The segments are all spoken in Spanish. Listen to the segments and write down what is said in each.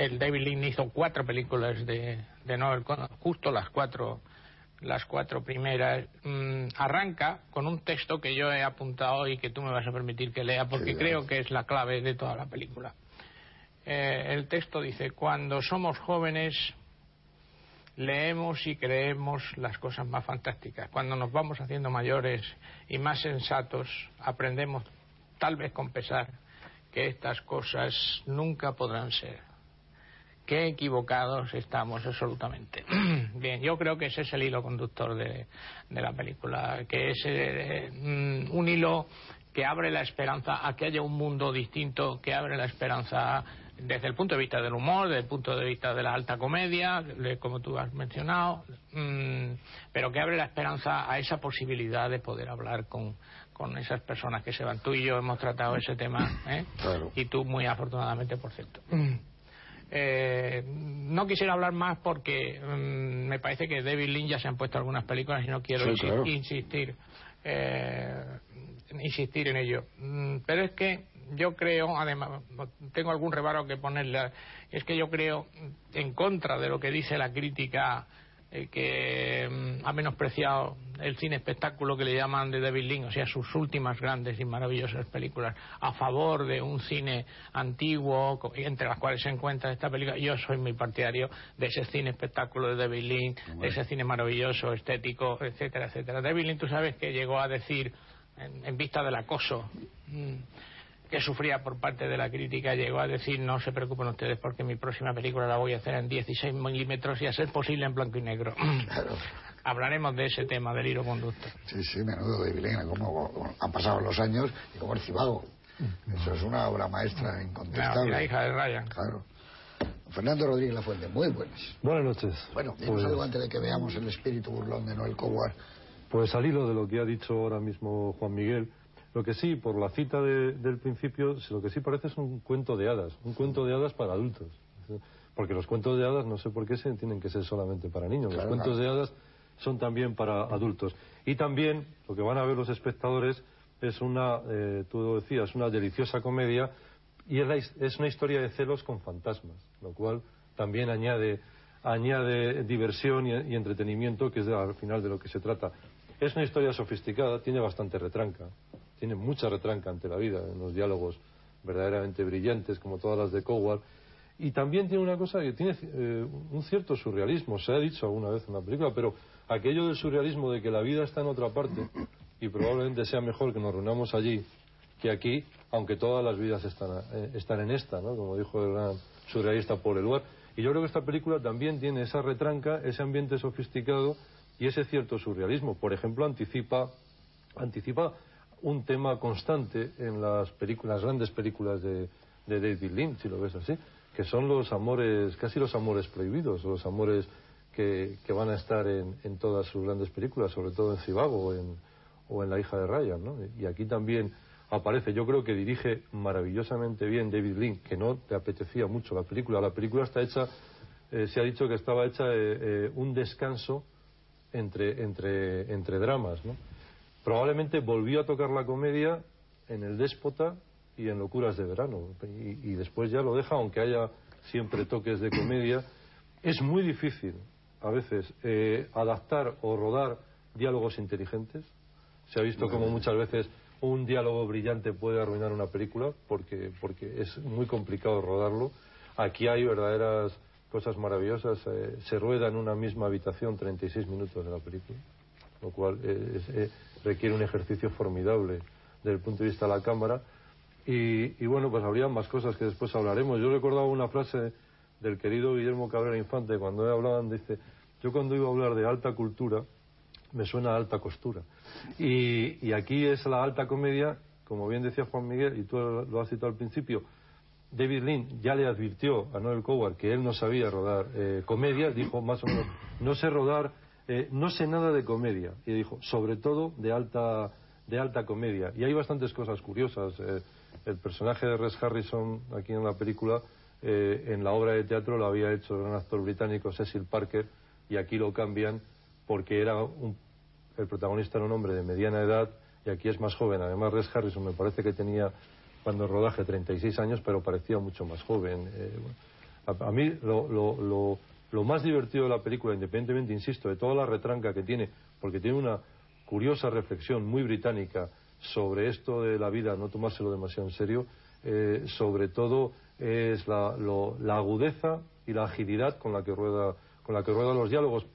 el David Lean hizo cuatro películas de, de Noel justo las cuatro las cuatro primeras, mm, arranca con un texto que yo he apuntado y que tú me vas a permitir que lea porque creo que es la clave de toda la película. Eh, el texto dice, cuando somos jóvenes leemos y creemos las cosas más fantásticas. Cuando nos vamos haciendo mayores y más sensatos, aprendemos, tal vez con pesar, que estas cosas nunca podrán ser qué equivocados estamos absolutamente. Bien, yo creo que ese es el hilo conductor de, la película, que es eh, mm, un hilo que abre la esperanza a que haya un mundo distinto, que abre la esperanza desde el punto de vista del humor, desde el punto de vista de la alta comedia, como tú has mencionado, mm, pero que abre la esperanza a esa posibilidad de poder hablar con, con esas personas que se van. Tú y yo hemos tratado ese tema, ¿eh? y tú muy afortunadamente, por cierto. Eh, no quisiera hablar más porque mm, me parece que David Lynch ya se han puesto algunas películas y no quiero insistir eh, insistir en ello. Mm, pero es que yo creo, además, tengo algún rebaro que ponerle, es que yo creo, en contra de lo que dice la crítica eh, que mm, ha menospreciado el cine espectáculo que le llaman de David Lynch, o sea, sus últimas grandes y maravillosas películas, a favor de un cine antiguo, entre las cuales se encuentra esta película. Yo soy muy partidario de ese cine espectáculo de David Lynch, de ese cine maravilloso, estético, etcétera, etcétera. David Lynch, tú sabes que llegó a decir, en, vista del acoso, mm, que sufría por parte de la crítica llegó a decir no se preocupen ustedes porque mi próxima película la voy a hacer en 16 milímetros y a ser posible en blanco y negro. Hablaremos de ese tema del hilo conducto. Sí, sí, menudo de Vilena, cómo han pasado los años y como el cibago. Eso es una obra maestra incontestable. la hija de Ryan. Claro. Fernando Rodríguez La Fuente, muy buenas. Buenas noches. Bueno, pues... algo antes de que veamos el espíritu burlón de Noel Coward. Pues al hilo de lo que ha dicho ahora mismo Juan Miguel, lo que sí, por la cita del principio, lo que sí parece es un cuento de hadas, un cuento de hadas para adultos. Porque los cuentos de hadas no sé por qué se tienen que ser solamente para niños. los cuentos de hadas son también para adultos. Y también lo que van a ver los espectadores es una, eh, tú lo decías, una deliciosa comedia y es, es una historia de celos con fantasmas, lo cual también añade, añade diversión y, y entretenimiento, que es al final de lo que se trata. Es una historia sofisticada, tiene bastante retranca tiene mucha retranca ante la vida, en los diálogos verdaderamente brillantes, como todas las de Coward. Y también tiene una cosa que tiene eh, un cierto surrealismo, se ha dicho alguna vez en la película, pero aquello del surrealismo de que la vida está en otra parte y probablemente sea mejor que nos reunamos allí que aquí, aunque todas las vidas están, eh, están en esta, ¿no? como dijo el gran surrealista Paul Eluard. Y yo creo que esta película también tiene esa retranca, ese ambiente sofisticado y ese cierto surrealismo. Por ejemplo, anticipa, anticipa un tema constante en las películas, grandes películas de, David Lynch, si lo ves así, que son los amores, casi los amores prohibidos, los amores que, van a estar en, todas sus grandes películas, sobre todo en Cibago o en, o en La hija de Ryan, ¿no? Y aquí también aparece, yo creo que dirige maravillosamente bien David Lynch, que no te apetecía mucho la película. La película está hecha, eh, se ha dicho que estaba hecha eh, eh, un descanso entre, entre, entre dramas, ¿no? Probablemente volvió a tocar la comedia en El Déspota y en Locuras de Verano. Y, después ya lo deja, aunque haya siempre toques de comedia. Es muy difícil, a veces, eh, adaptar o rodar diálogos inteligentes. Se ha visto como muchas veces un diálogo brillante puede arruinar una película porque, porque es muy complicado rodarlo. Aquí hay verdaderas cosas maravillosas. Eh, se rueda en una misma habitación 36 minutos de la película, lo cual es, eh, requiere un ejercicio formidable desde el punto de vista de la Cámara. Y, bueno, pues habría más cosas que después hablaremos. Yo recordaba una frase del querido Guillermo Cabrera Infante cuando hablaban, dice, yo cuando iba a hablar de alta cultura, me suena a alta costura. Y, aquí es la alta comedia, como bien decía Juan Miguel, y tú lo has citado al principio, David Lynn ya le advirtió a Noel Coward que él no sabía rodar eh, comedia, dijo más o menos, no sé rodar, eh, no sé nada de comedia. Y dijo, sobre todo de alta, de alta comedia. Y hay bastantes cosas curiosas. Eh, el personaje de Res Harrison aquí en la película, en la obra de teatro lo había hecho el gran actor británico Cecil Parker y aquí lo cambian porque era el protagonista era un hombre de mediana edad y aquí es más joven. Además, Res Harrison me parece que tenía cuando rodaje 36 años, pero parecía mucho más joven. Eh, a, mí lo, lo, lo, más divertido de la película, independientemente, insisto, de toda la retranca que tiene, porque tiene una curiosa reflexión muy británica sobre esto de la vida, no tomárselo demasiado en serio, eh, sobre todo es la, la, agudeza y la agilidad con la que rueda con la que ruedan los diálogos,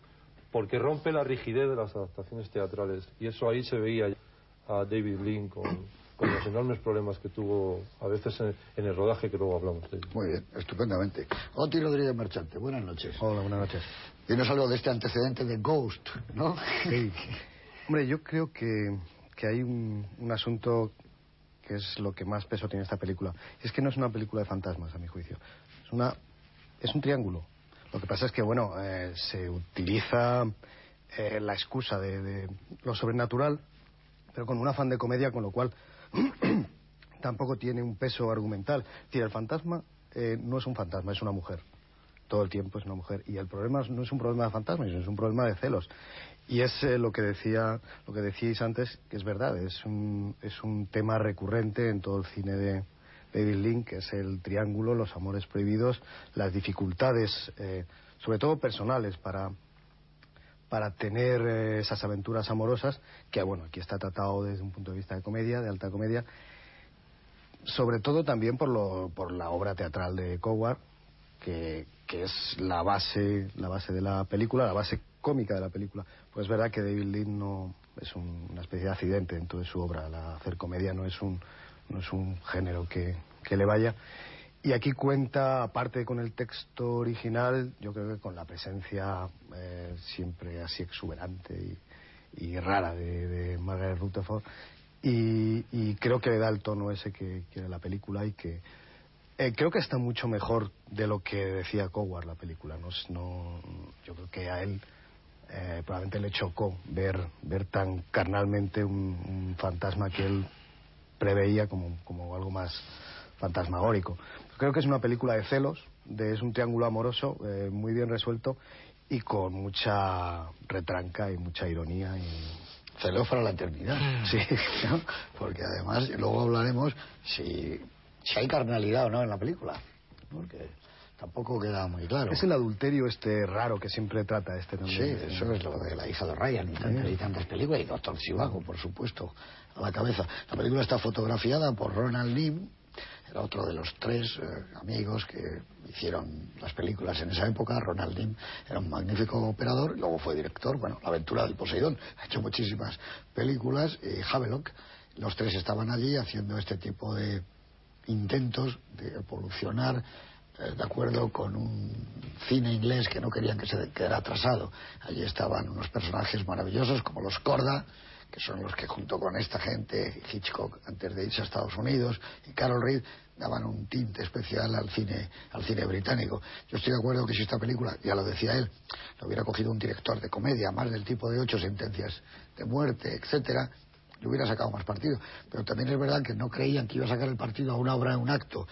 porque rompe la rigidez de las adaptaciones teatrales. Y eso ahí se veía a David Lean con, con los enormes problemas que tuvo a veces en, el rodaje que luego hablamos de Muy bien, estupendamente. Oti Rodríguez Marchante, buenas noches. Hola, buenas noches. Dinos algo de este antecedente de Ghost, ¿no? Sí. Hombre, yo creo que, que hay un, un, asunto que es lo que más peso tiene esta película. Es que no es una película de fantasmas, a mi juicio. Es, una, es un triángulo. Lo que pasa es que, bueno, eh, se utiliza eh, la excusa de, de lo sobrenatural, pero con un afán de comedia, con lo cual tampoco tiene un peso argumental. El fantasma eh, no es un fantasma, es una mujer. Todo el tiempo es una mujer. Y el problema no es un problema de fantasma, es un problema de celos. Y es eh, lo que decía, lo que decíais antes, que es verdad, es un, es un tema recurrente en todo el cine de David Lynch, que es el triángulo, los amores prohibidos, las dificultades, eh, sobre todo personales, para, para tener eh, esas aventuras amorosas, que bueno, aquí está tratado desde un punto de vista de comedia, de alta comedia, sobre todo también por, lo, por la obra teatral de Coward, que, que, es la base, la base de la película, la base cómica de la película. Pues es verdad que David Lynn no es una especie de accidente en toda su obra, la hacer comedia no es un, no es un género que, que le vaya. Y aquí cuenta, aparte con el texto original, yo creo que con la presencia eh, siempre así exuberante y, rara de, Margaret Rutherford. Y, creo que le da el tono ese que quiere la película y que eh, creo que está mucho mejor de lo que decía Coward la película. No, no yo creo que a él eh, probablemente le chocó ver, ver tan carnalmente un, fantasma que él preveía como algo más fantasmagórico. Creo que es una película de celos, de, es un triángulo amoroso eh, muy bien resuelto y con mucha retranca y mucha ironía y celos para la eternidad. Mm. Sí, porque además luego hablaremos si, si hay carnalidad o no en la película, porque tampoco queda muy claro. Es el adulterio este raro que siempre trata este también. Sí, eso es lo de la hija de Ryan y, tantas, películas, y Doctor Chivago, por supuesto, a la cabeza. La película está fotografiada por Ronald Lim, otro de los tres eh, amigos que hicieron las películas en esa época. Ronald era un magnífico operador y luego fue director. Bueno, La aventura del Poseidón. Ha hecho muchísimas películas. Y Havelock, los tres estaban allí haciendo este tipo de intentos de evolucionar eh, de acuerdo con un cine inglés que no querían que se quedara atrasado. Allí estaban unos personajes maravillosos como los Corda, que son los que junto con esta gente, Hitchcock antes de irse a Estados Unidos y Carol Reed, daban un tinte especial al cine, al cine británico. Yo estoy de acuerdo que si esta película, ya lo decía él, lo hubiera cogido un director de comedia, más del tipo de ocho sentencias de muerte, etcétera, le hubiera sacado más partido. Pero también es verdad que no creían que iba a sacar el partido a una obra en un acto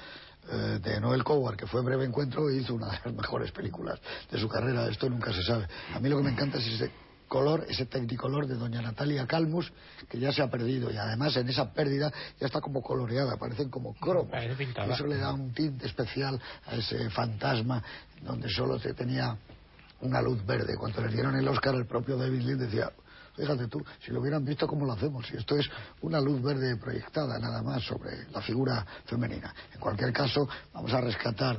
eh, de Noel Coward, que fue Breve Encuentro, y hizo una de las mejores películas de su carrera. Esto nunca se sabe. A mí lo que me encanta es ese color, ese tecnicolor de doña Natalia Calmus, que ya se ha perdido y además en esa pérdida ya está como coloreada, parecen como cromos. Eso le da un tinte especial a ese fantasma donde solo se tenía una luz verde. Cuando le dieron el Oscar, el propio David Lynn decía, fíjate tú, si lo hubieran visto, ¿cómo lo hacemos? Y esto es una luz verde proyectada nada más sobre la figura femenina. En cualquier caso, vamos a rescatar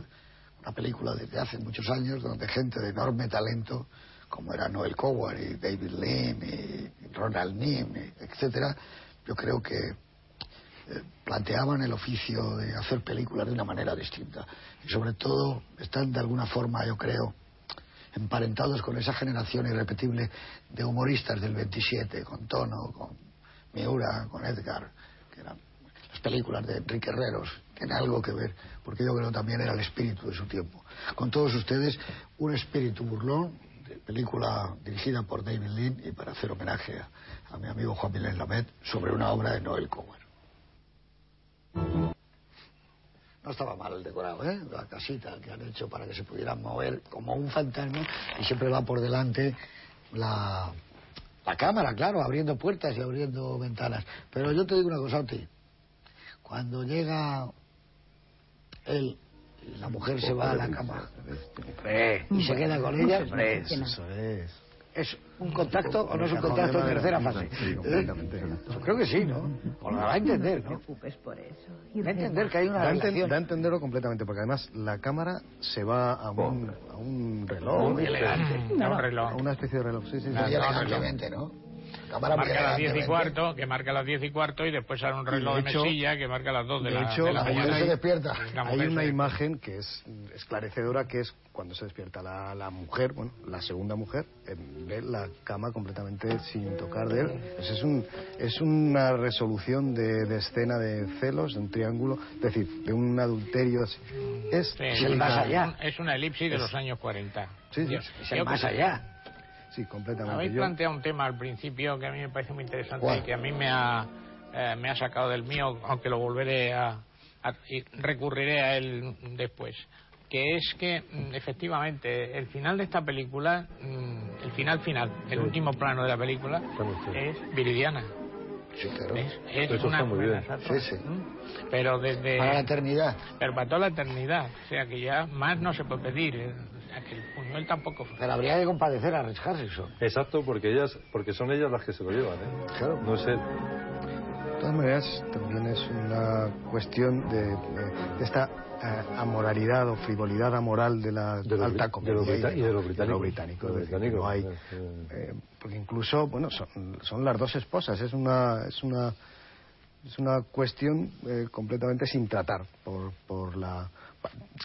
una película desde hace muchos años donde gente de enorme talento como era Noel Coward y David Lean y Ronald Nim, etcétera, yo creo que eh, planteaban el oficio de hacer películas de una manera distinta. Y sobre todo están de alguna forma, yo creo, emparentados con esa generación irrepetible de humoristas del 27, con Tono, con Miura, con Edgar, que eran las películas de Enrique Herreros, tiene algo que ver, porque yo creo también era el espíritu de su tiempo. Con todos ustedes, un espíritu burlón, película dirigida por David Lean y para hacer homenaje a, mi amigo Juan Milén Lamet sobre una obra de Noel Coward. No estaba mal el decorado, ¿eh? La casita que han hecho para que se pudieran mover como un fantasma y siempre va por delante la, la cámara, claro, abriendo puertas y abriendo ventanas. Pero yo te digo una cosa a ti. Cuando llega él la mujer se va a la cama y se queda con ella, Eso es. ¿es un contacto o no es un contacto en tercera fase? Sí, completamente. ¿Eh? Yo creo que sí, ¿no? O lo va a entender, ¿no? preocupes por eso. Va a entender que hay una a, relación. da a entenderlo completamente, porque además la cámara se va a un, a un reloj, Muy elegante. Da un a reloj. una especie de reloj. Sí, sí, sí. ¿no? Cámara Marca las 10 y cuarto, que marca las 10 y cuarto, y después sale un reloj de de, hecho- mesilla que marca las 2 de, de la, hecho, de la mañana. se despierta. Hay una se- imagen que es esclarecedora, que es cuando se despierta la, la mujer, bueno, la segunda mujer, ve la cama completamente sin tocar de él. Pues es, un, es una resolución de, de escena de celos, de un triángulo, es decir, de un adulterio. así. Es, Sí, Es más allá. Es una elipsis de los años 40. Sí, sí. Yo- Es el más allá. Sí, completamente. Habéis Yo- planteado un tema al principio que a mí me parece muy interesante ¿Cuál? y que a mí me ha, eh, me ha sacado del mío, aunque lo volveré a, a- y recurriré a él después. Que es que, mm, efectivamente, el final de esta película, mm, el final final, el Sí. último plano de la película, es viridiana. Sí, claro. Es, es una muy bien. Sí, sí. Mm. Pero desde. Para la eternidad. pero para toda la eternidad. O sea que ya más no se puede pedir. eh, O sea que el Buñuel tampoco. Pero habría que compadecer a Rich Harrison. Exacto, porque ellas, porque son ellas las que se lo llevan, ¿eh? Claro. No sé. De todas maneras, también es una cuestión de, esta eh, amoralidad o frivolidad amoral de la De lo alta comedia. de lo y de lo británico. británico, De lo es decir, que británico, no hay, sí, sí. eh, porque incluso, bueno, son, son las dos esposas, es una, es una, es una cuestión eh, completamente sin tratar por, por la,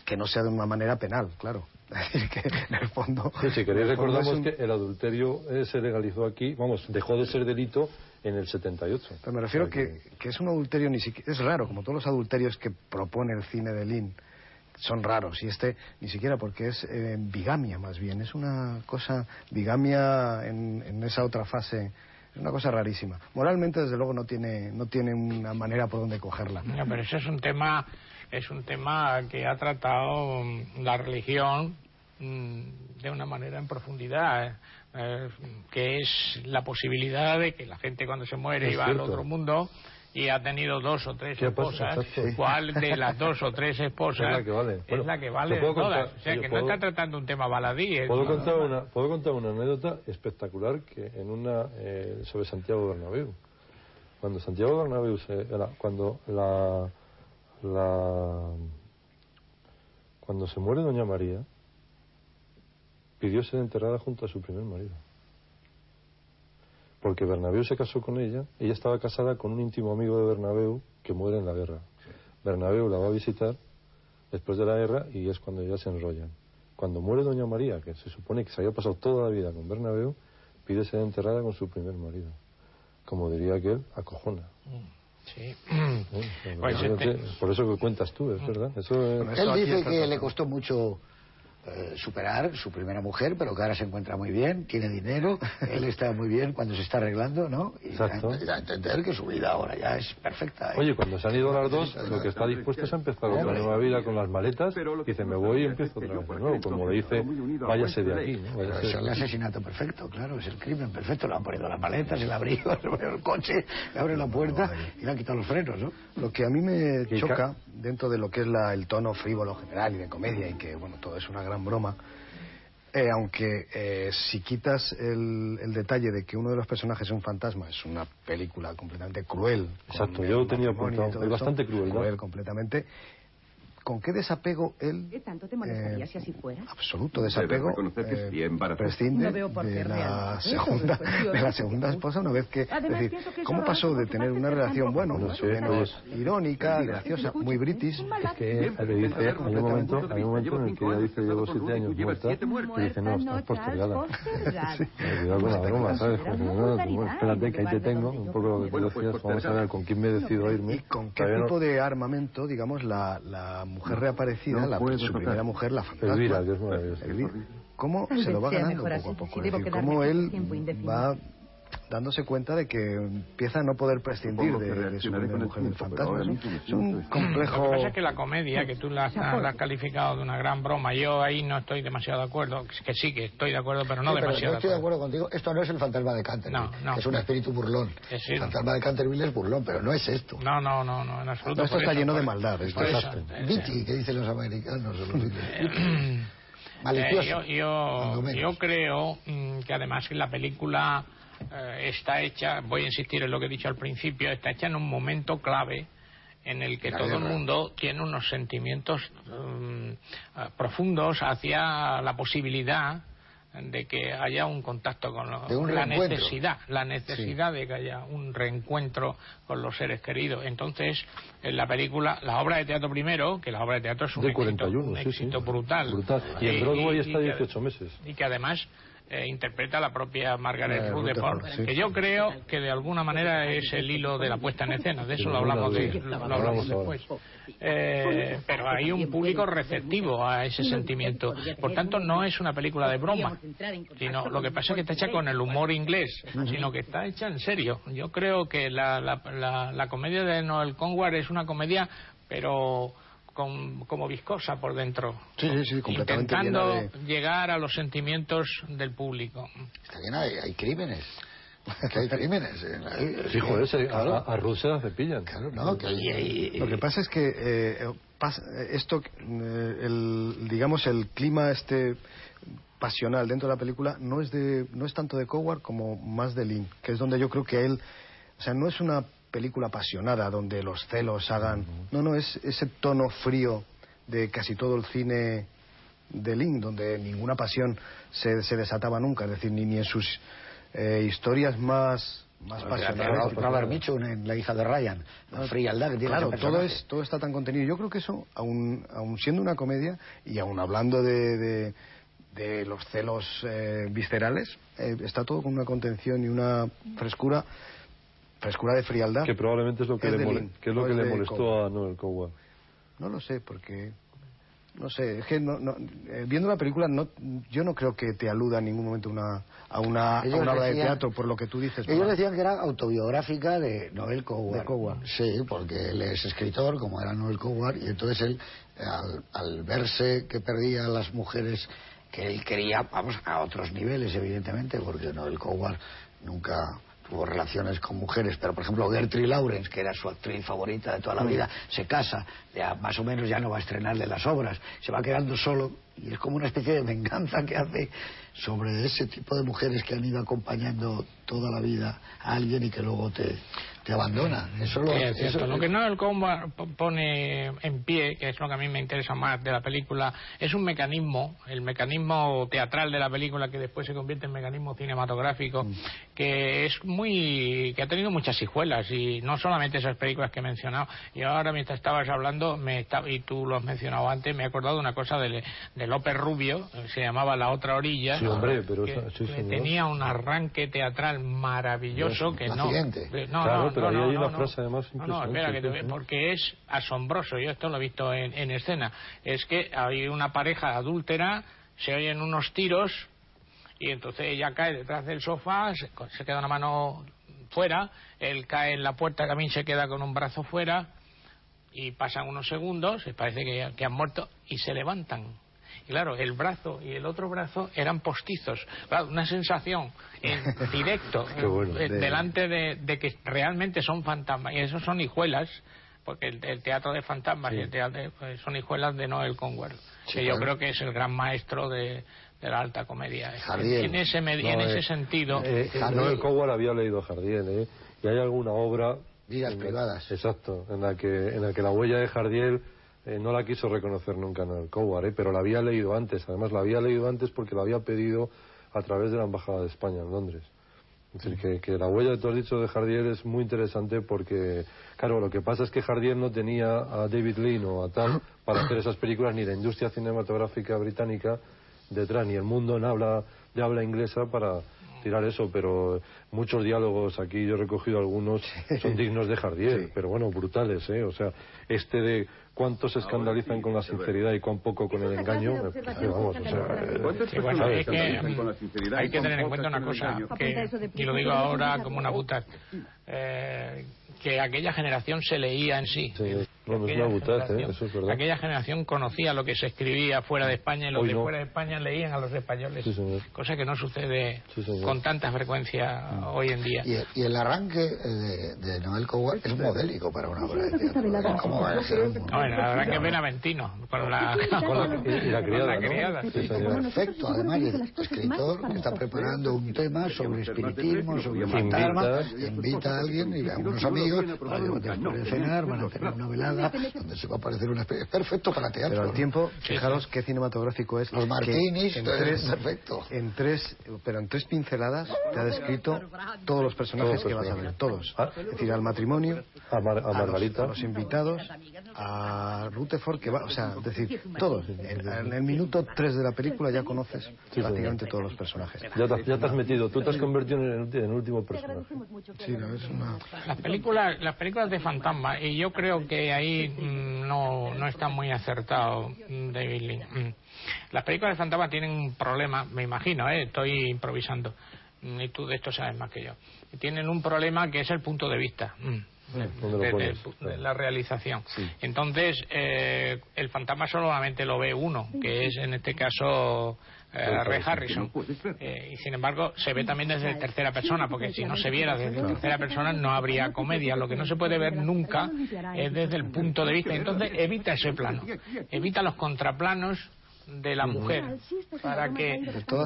que no sea de una manera penal, claro. Es decir, que en el fondo... Sí, si queréis recordamos un- que el adulterio eh, se legalizó aquí, vamos, dejó de ser delito en el 78. Pero me refiero que, que es un adulterio ni siquiera... Es raro, como todos los adulterios que propone el cine de Lin. Son raros. Y este ni siquiera porque es eh, bigamia más bien. Es una cosa... Bigamia en, en esa otra fase... Es una cosa rarísima. Moralmente, desde luego, no tiene, no tiene una manera por donde cogerla. No, pero ese es un tema, es un tema que ha tratado mm, la religión mm, de una manera en profundidad, eh, eh, que es la posibilidad de que la gente cuando se muere va al otro mundo y ha tenido dos o tres esposas. ¿cuál de las dos o tres esposas Es la que vale. Bueno, la que ¿te vale de puedo todas? O sea, que ¿puedo- no está tratando un tema baladí. es ¿Puedo contar, una, puedo contar una anécdota espectacular que en una eh, sobre Santiago Bernabéu. Cuando Santiago Bernabéu se, era- cuando la, la cuando se muere Doña María pidió ser enterrada junto a su primer marido. Porque Bernabéu se casó con ella, ella estaba casada con un íntimo amigo de Bernabéu que muere en la guerra. Bernabéu la va a visitar después de la guerra y es cuando ya se enrollan. Cuando muere Doña María, que se supone que se había pasado toda la vida con Bernabéu, pide ser enterrada con su primer marido. Como diría aquel, acojona. Sí. este- Por eso que cuentas tú, es verdad. Eso Él dice que le costó mucho eh, superar su primera mujer, pero que ahora se encuentra muy bien, tiene dinero, él está muy bien cuando se está arreglando, ¿no? Y da, Exacto. y da a entender que su vida ahora ya es perfecta. ¿eh? Oye, cuando se han ido las dos, lo que está dispuesto es a empezar otra nueva vida con las maletas. Dice, me voy y empiezo otra vez de nuevo. Como le dice, váyase de aquí. ¿no? Váyase es el asesinato perfecto, claro, es el crimen perfecto. Le han ponido las maletas, el abrigo, el coche, le abren la puerta y le han quitado los frenos, ¿no? Lo que a mí me choca, ca- dentro de lo que es la- el tono frívolo general y de comedia, y que, bueno, todo es una gran broma, eh, aunque eh, si quitas el, el detalle de que uno de los personajes es un fantasma, es una película completamente cruel. Exacto, yo tenía matrimonio y apuntado, eso, bastante crueldad. Cruel completamente. Con qué desapego él... ¿Qué tanto te molestaría si así fuera? Absoluto desapego. estoy embarazada. prescinde No veo por qué de, la segunda, de la de segunda esposa una vez que... Además, es decir, que ¿cómo pasó de tener una relación, bueno, no más o menos irónica, graciosa, muy british? Es que le dice, hay un momento, hay un momento en el que ella dice llevo siete años muerta y dice no, estás postergada. Eh, Cuidado con la broma, ¿sabes? Espérate, que ahí te en tengo, de un poco pues decías, vamos a ver con quién me decido irme. ¿Y con qué tipo de armamento, digamos, la, la mujer reaparecida, no la, puedo su tocar. primera mujer, la fantasma? Elvira, que es maravillosa. Elvira, ¿Cómo se lo va ganando poco a poco? si Es decir, cómo él va dándose cuenta de que empieza a no poder prescindir de, de su el mujer del fantasma. Es un siento- Lo complejo... que pasa es que la comedia, que tú la, has- la has calificado de una gran broma, yo ahí no estoy demasiado de acuerdo, que sí que estoy de acuerdo, pero no Sí, pero demasiado yo estoy de acuerdo contigo. Esto no es el fantasma de Canterville, No, no. que es un espíritu burlón. Es el fantasma de Canterville es burlón, pero no es esto. No, no, no, no, en absoluto. No, esto está eso, lleno por- de maldad, es desastre. eh, Bitchy, que dicen los americanos. los. Eh, Malicioso. yo, yo, yo creo mm, que además que la película eh, está hecha, voy a insistir en lo que he dicho al principio, está hecha en un momento clave en el que La todo el mundo tiene unos sentimientos mm, ah, profundos hacia la posibilidad de que haya un contacto con lo- De un la necesidad, la necesidad de que haya un reencuentro con los seres queridos. Entonces, en la película, la obra de teatro primero, que la obra de teatro es un De éxito, 41, un sí, sí. éxito brutal. Brutal. Y en Broadway está que- 18 meses. y que además eh, interpreta la propia Margaret Eh, Rutherford, sí. que yo creo que de alguna manera es el hilo de la puesta en escena, de eso lo hablamos, de- lo hablamos después. Eh, pero hay un público receptivo a ese sentimiento. Por tanto, no es una película de broma, sino lo que pasa es que está hecha con el humor inglés, sino que está hecha en serio. Yo creo que la, la, la, la comedia de Noel Conway es una comedia, pero con- como viscosa por dentro. Sí, sí, sí, completamente intentando llena de- llegar a los sentimientos del público. Está llena de- hay crímenes. Que hay crímenes. eh, hay- Sí, joder, se- claro, a, a Ruth se la cepillan. claro, no, que hay- hay- Lo que pasa es que eh, pas- esto, eh, el, digamos, el clima este pasional dentro de la película no es de no es tanto de Coward como más de Lynn, que es donde yo creo que él, o sea, no es una película apasionada donde los celos hagan, no, no es ese tono frío de casi todo el cine de Lynn, donde ninguna pasión se, se desataba nunca, es decir, ni, ni en sus eh, historias más más pasionales. Robert, Mitchum en La hija de Ryan, la frialdad que tiene Claro, todo, es, todo está tan contenido. Yo creo que eso, aun, aun siendo una comedia y aun hablando de, de, de los celos eh, viscerales, eh, está todo con una contención y una frescura, frescura de frialdad. Que probablemente es lo que, Es le, de mole- Lynn, que es lo no que es le de molestó a Noel Coward. No lo sé, porque... No sé, es que no, no- eh, viendo la película no, yo no creo que te aluda en ningún momento una, a una, a una obra de teatro por lo que tú dices. Ellos decían que era autobiográfica de Noel Coward. De Coward. Sí, porque él es escritor, como era Noel Coward, y entonces él, al, al verse que perdía a las mujeres que él quería, vamos, a otros niveles, evidentemente, porque Noel Coward nunca tuvo relaciones con mujeres, pero por ejemplo Gertrude Lawrence, que era su actriz favorita de toda la vida, se casa, ya más o menos ya no va a estrenarle las obras, se va quedando solo y es como una especie de venganza que hace sobre ese tipo de mujeres que han ido acompañando toda la vida a alguien y que luego te, te abandona. Eso lo, es cierto. eso- Lo que no el Combat pone en pie, que es lo que a mí me interesa más de la película, es un mecanismo, el mecanismo teatral de la película que después se convierte en mecanismo cinematográfico, Mm. que es muy, que ha tenido muchas hijuelas y no solamente esas películas que he mencionado. Y ahora mientras estabas hablando, me estaba, y tú lo has mencionado antes, me he acordado de una cosa de, de López Rubio, se llamaba La otra orilla. Sí, hombre, pero que, sí, que tenía un arranque teatral maravilloso que no, no, Claro, no, pero no, ahí hay no, una no. frase además No, espera, que te porque es asombroso, yo esto lo he visto en, en escena. Es que hay una pareja adúltera, se oyen unos tiros y entonces ella cae detrás del sofá, se, se queda una mano fuera, él cae en la puerta, también se queda con un brazo fuera y pasan unos segundos, parece que, que han muerto y se levantan. Claro, el brazo y el otro brazo eran postizos. Claro, una sensación en directo, bueno. eh, De- delante de, de que realmente son fantasmas. Y esos son hijuelas, porque el, el teatro de fantasmas y el teatro de- pues, son hijuelas de Noel Conwell, Sí, que yo creo que es el gran maestro de, de la alta comedia. Jardiel. En ese, en No, ese eh, sentido, Eh, eh. Noel Coward había leído Jardiel, ¿eh? Y hay alguna obra... Vidas privadas. Exacto, en la, que, en la que la huella de Jardiel eh, no la quiso reconocer nunca en el Coward, ¿eh? pero la había leído antes. Además, la había leído antes porque la había pedido a través de la Embajada de España en Londres. Es decir, que, que la huella que tú has dicho de Jardier es muy interesante porque, claro, lo que pasa es que Jardier no tenía a David Lean o a tal para hacer esas películas, ni la industria cinematográfica británica detrás, ni el mundo en habla, de habla inglesa para tirar eso, pero muchos diálogos aquí, yo he recogido algunos, son dignos de Jardier, pero bueno, brutales, ¿eh? O sea, este de cuántos se escandalizan con la sinceridad y cuán poco con el engaño, me parece, vamos, o sea, Sí, bueno, es que mm, hay que tener en cuenta una cosa, que, y lo digo ahora como una buta, eh, que aquella generación se leía en sí. Sí, no, no es Aquella una ¿eh? generación- Eso es verdad. Aquella generación conocía lo que se escribía fuera de España y los Hoy de no. fuera de España leían a los españoles. Sí. Cosa que no sucede Sí, con tanta frecuencia hoy en día. Y, y el arranque eh, de, de Noel Coward es modélico para una obra de teatro. ¿Cómo va a ser? Bueno, la verdad que es Benaventino, con la, Con la- y la criada, con la ¿no? criada, Sí. Perfecto, además, el escritor que está preparando un tema sobre espiritismo, sobre fantasmas, Invita. invita a alguien y a unos amigos después de cenar van a tener una velada donde se va a aparecer una especie. Es perfecto para teatro. Pero al ¿no? tiempo, fijaros qué cinematográfico es. Los martinis, en tres, perfecto. En tres, pero en tres pinceladas te ha descrito todos los personajes Todos que vas a ver, todos. Es decir, al matrimonio, A, Mar- a a los, Margarita. a los invitados, a Rutherford, que va, o sea, es decir, todos. En, en el minuto tres de la película ya conoces prácticamente todos los personajes. Ya te, ya te has metido, tú te has convertido en el, en el último personaje. Sí, no, es una... Las películas, las películas de fantasma, y yo creo que ahí mm, no, no está muy acertado David Lynch. Mm. Las películas de fantasma tienen un problema, me imagino, ¿eh? estoy improvisando, mm, y tú de esto sabes más que yo. Tienen un problema que es el punto de vista. mm, ¿Dónde lo de, de la realización. Entonces, eh, el fantasma solamente lo ve uno, que es en este caso eh, Ray Harrison. Eh, y sin embargo, se ve también desde tercera persona, porque si no se viera desde tercera persona no habría comedia. Lo que no se puede ver nunca es desde el punto de vista. Entonces, evita ese plano, evita los contraplanos de la mujer para que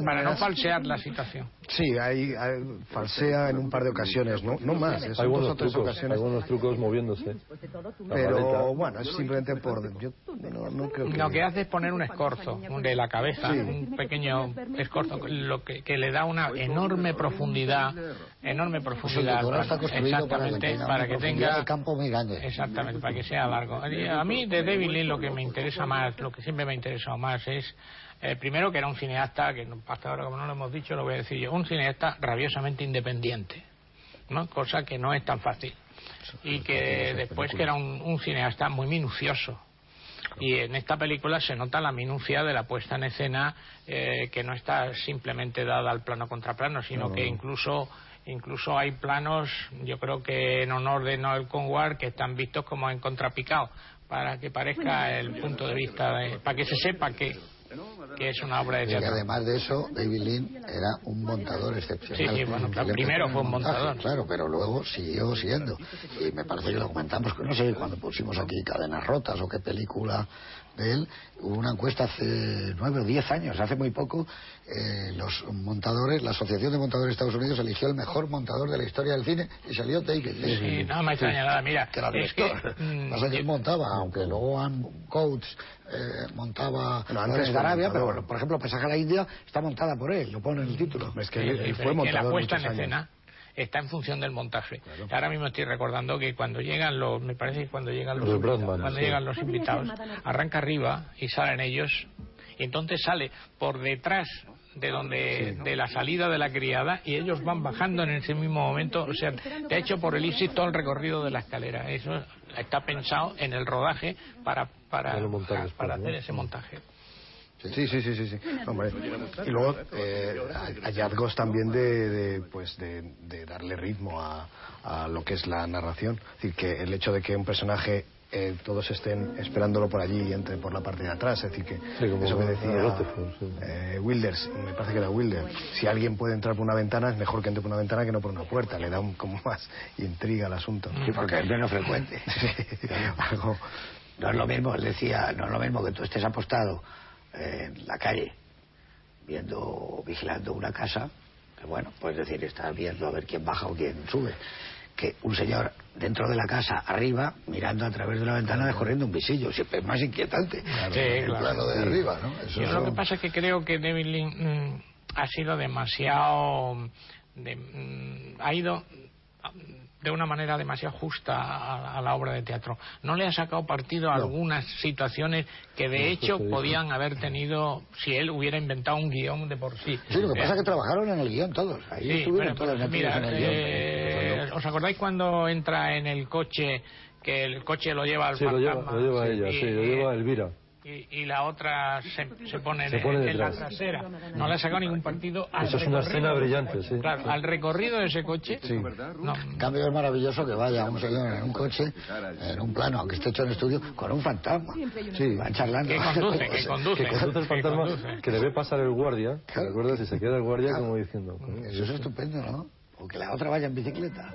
para no falsear la situación. Sí, hay, hay- falsea en un par de ocasiones, no, no más, es Hay dos o tres trucos, ocasiones. buenos trucos moviéndose. Pero bueno, es simplemente por... Yo no, no creo que... Lo que hace es poner un escorzo de la cabeza, un pequeño escorzo, lo que, que le da una enorme profundidad, enorme profundidad, para exactamente, para que tenga, campo muy grande. exactamente, para que sea largo. A mí de David Lynch lo que me interesa más, lo que siempre me ha interesado más es eh, primero que era un cineasta, que hasta ahora como no lo hemos dicho, lo voy a decir yo, un cineasta rabiosamente independiente, ¿no? cosa que no es tan fácil. Y que después que era un, un cineasta muy minucioso. Y en esta película se nota la minucia de la puesta en escena eh, que no está simplemente dada al plano contra plano, sino que incluso incluso hay planos, yo creo que en honor de Noel Conwar, que están vistos como en contrapicado, para que parezca el punto de vista, de- para que se sepa que, que es una obra de Y teatro. además de eso, David Lean era un montador excepcional. Sí, sí, bueno, claro, primero fue un montaje, montador. Claro, pero luego siguió siendo. Y me parece que lo comentamos, que no sé, cuando pusimos aquí Cadenas Rotas o qué película de él, hubo una encuesta hace nueve o diez años, hace muy poco, eh, los montadores, la Asociación de Montadores de Estados Unidos eligió el mejor montador de la historia del cine y salió David Lean. Sí, no me extraña nada, mira, que era es que, director. mm, Pasa que él yo- montaba, aunque luego Ann Coates eh, montaba Bueno, antes de Arabia, pero montador. bueno, por ejemplo, Pesaje a la India está montada por él, lo pone en el título. Es que Sí, él, sí, él pero fue montador la puesta en escena está en función del montaje. Ahora mismo estoy recordando que cuando llegan los, me parece que cuando llegan los, Los invitados, cuando sí. llegan los invitados, arranca arriba y salen ellos, y entonces sale por detrás de donde de la salida de la criada y ellos van bajando en ese mismo momento, o sea, te ha hecho por elipsis todo el recorrido de la escalera. Eso está pensado en el rodaje para para, Para hacer ese montaje. Sí, sí, sí, sí, sí. Hombre. Y luego eh, hallazgos también de, de, pues de, de darle ritmo a, a lo que es la narración. Es decir, que el hecho de que un personaje eh, todos estén esperándolo por allí y entre por la parte de atrás. Es decir, que Sí, como eso que decía eh, Wilders, me parece que era Wilder. Si alguien puede entrar por una ventana, es mejor que entre por una ventana que no por una puerta. Le da un, como más intriga al asunto. Sí, porque es menos frecuente. Algo- No es lo mismo, él decía, no es lo mismo que tú estés apostado en la calle, viendo, vigilando una casa, que bueno, puedes decir, estás viendo a ver quién baja o quién sube, que un señor dentro de la casa, arriba, mirando a través de la ventana, descorriendo un visillo. Siempre es más inquietante Sí, el claro. plano de arriba, ¿no? Eso Yo lo son- que pasa es que creo que David Lynch mm, ha sido demasiado. de- mm, ha ido de una manera demasiado justa a, a la obra de teatro. No le ha sacado partido a algunas situaciones que de hecho podían haber tenido si él hubiera inventado un guion de por sí. Sí, lo que Eh, pasa es que trabajaron en el guion todos. Ahí Sí, estuvieron todos pues, mira, en el guion. eh, ¿os acordáis cuando entra en el coche, que el coche lo lleva al Sí, lo lleva, lo lleva Sí, ella, y- sí, lo lleva Elvira. Y, y la otra se, se pone, Se en, pone en la detrás. trasera. No le ha sacado ningún partido al Eso es una recorrido. escena brillante, sí. Claro, al recorrido de ese coche. No, En cambio es maravilloso que vaya un señor en un coche, en un plano, aunque esté hecho en estudio, con un fantasma. Sí, van charlando. Que conduce, que conduce. Que Conduce el Que fantasma conduce. que le ve pasar el guardia, ¿te Claro. acuerdas? Y se queda el guardia como diciendo... "Coño, Eso es estupendo, ¿no? O que la otra vaya en bicicleta.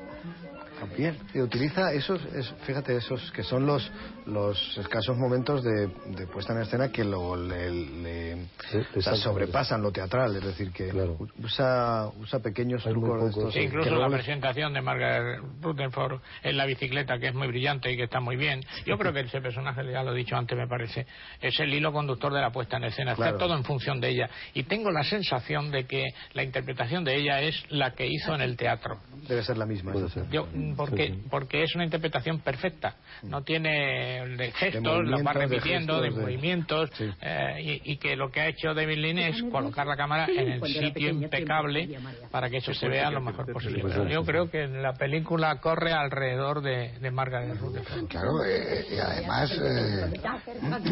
También. Y utiliza esos, es- fíjate, esos que son los, los escasos momentos de, de puesta en escena que lo, le, le- Sí, o sea, exacto. sobrepasan lo teatral, es decir, que Claro. usa, usa pequeños muy trucos de estos. Sí, Sí, incluso la presentación de Margaret Rutherford en la bicicleta, que es muy brillante y que está muy bien. Yo creo que ese personaje, ya lo he dicho antes, me parece, es el hilo conductor de la puesta en escena. Claro. Está todo en función de ella. Y tengo la sensación de que la interpretación de ella es la que hizo en el teatro. Debe ser la misma. Puede esa. ser. Yo, porque, Sí, sí. porque es una interpretación perfecta. No tiene de gestos, la va repitiendo, de, gestos, de- movimientos, Sí. eh, y, y que lo que ha hecho David Lean es colocar la cámara en el sitio impecable para que eso se vea lo mejor posible. Yo creo que la película corre alrededor de, de Margaret Rutherford. Claro, eh, y además, eh,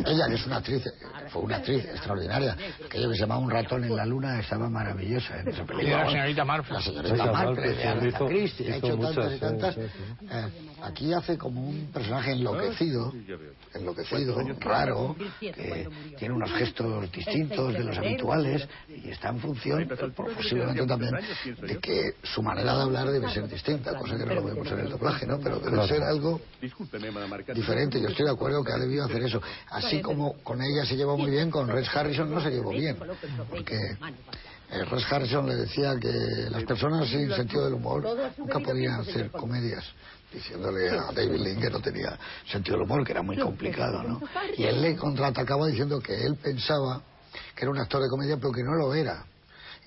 ella que es una actriz, eh, fue una actriz extraordinaria. Aquello que se llamaba Un ratón en la luna estaba maravillosa en esa Y película. la señorita Marple. La señorita Marple, Marple, de sí, Agatha hizo- Christie, ha hizo hecho tantas muchas, y sí, tantas. Eh, aquí hace como un personaje enloquecido, enloquecido, raro, que tiene unos gestos distintos de los habituales y está en función, eh, posiblemente también, de que su manera de hablar debe ser distinta, cosa que no lo vemos en el doblaje, ¿no? Pero debe ser algo diferente. Yo estoy de acuerdo que ha debido hacer eso. Así como con ella se llevó muy bien, con Rex Harrison no se llevó bien. Porque eh, Harrison le decía que las personas sin sentido del humor nunca podían hacer comedias. Diciéndole a David Lynn que no tenía sentido del humor, que era muy complicado, ¿no? Y él le contraatacaba diciendo que él pensaba que era un actor de comedia, pero que no lo era.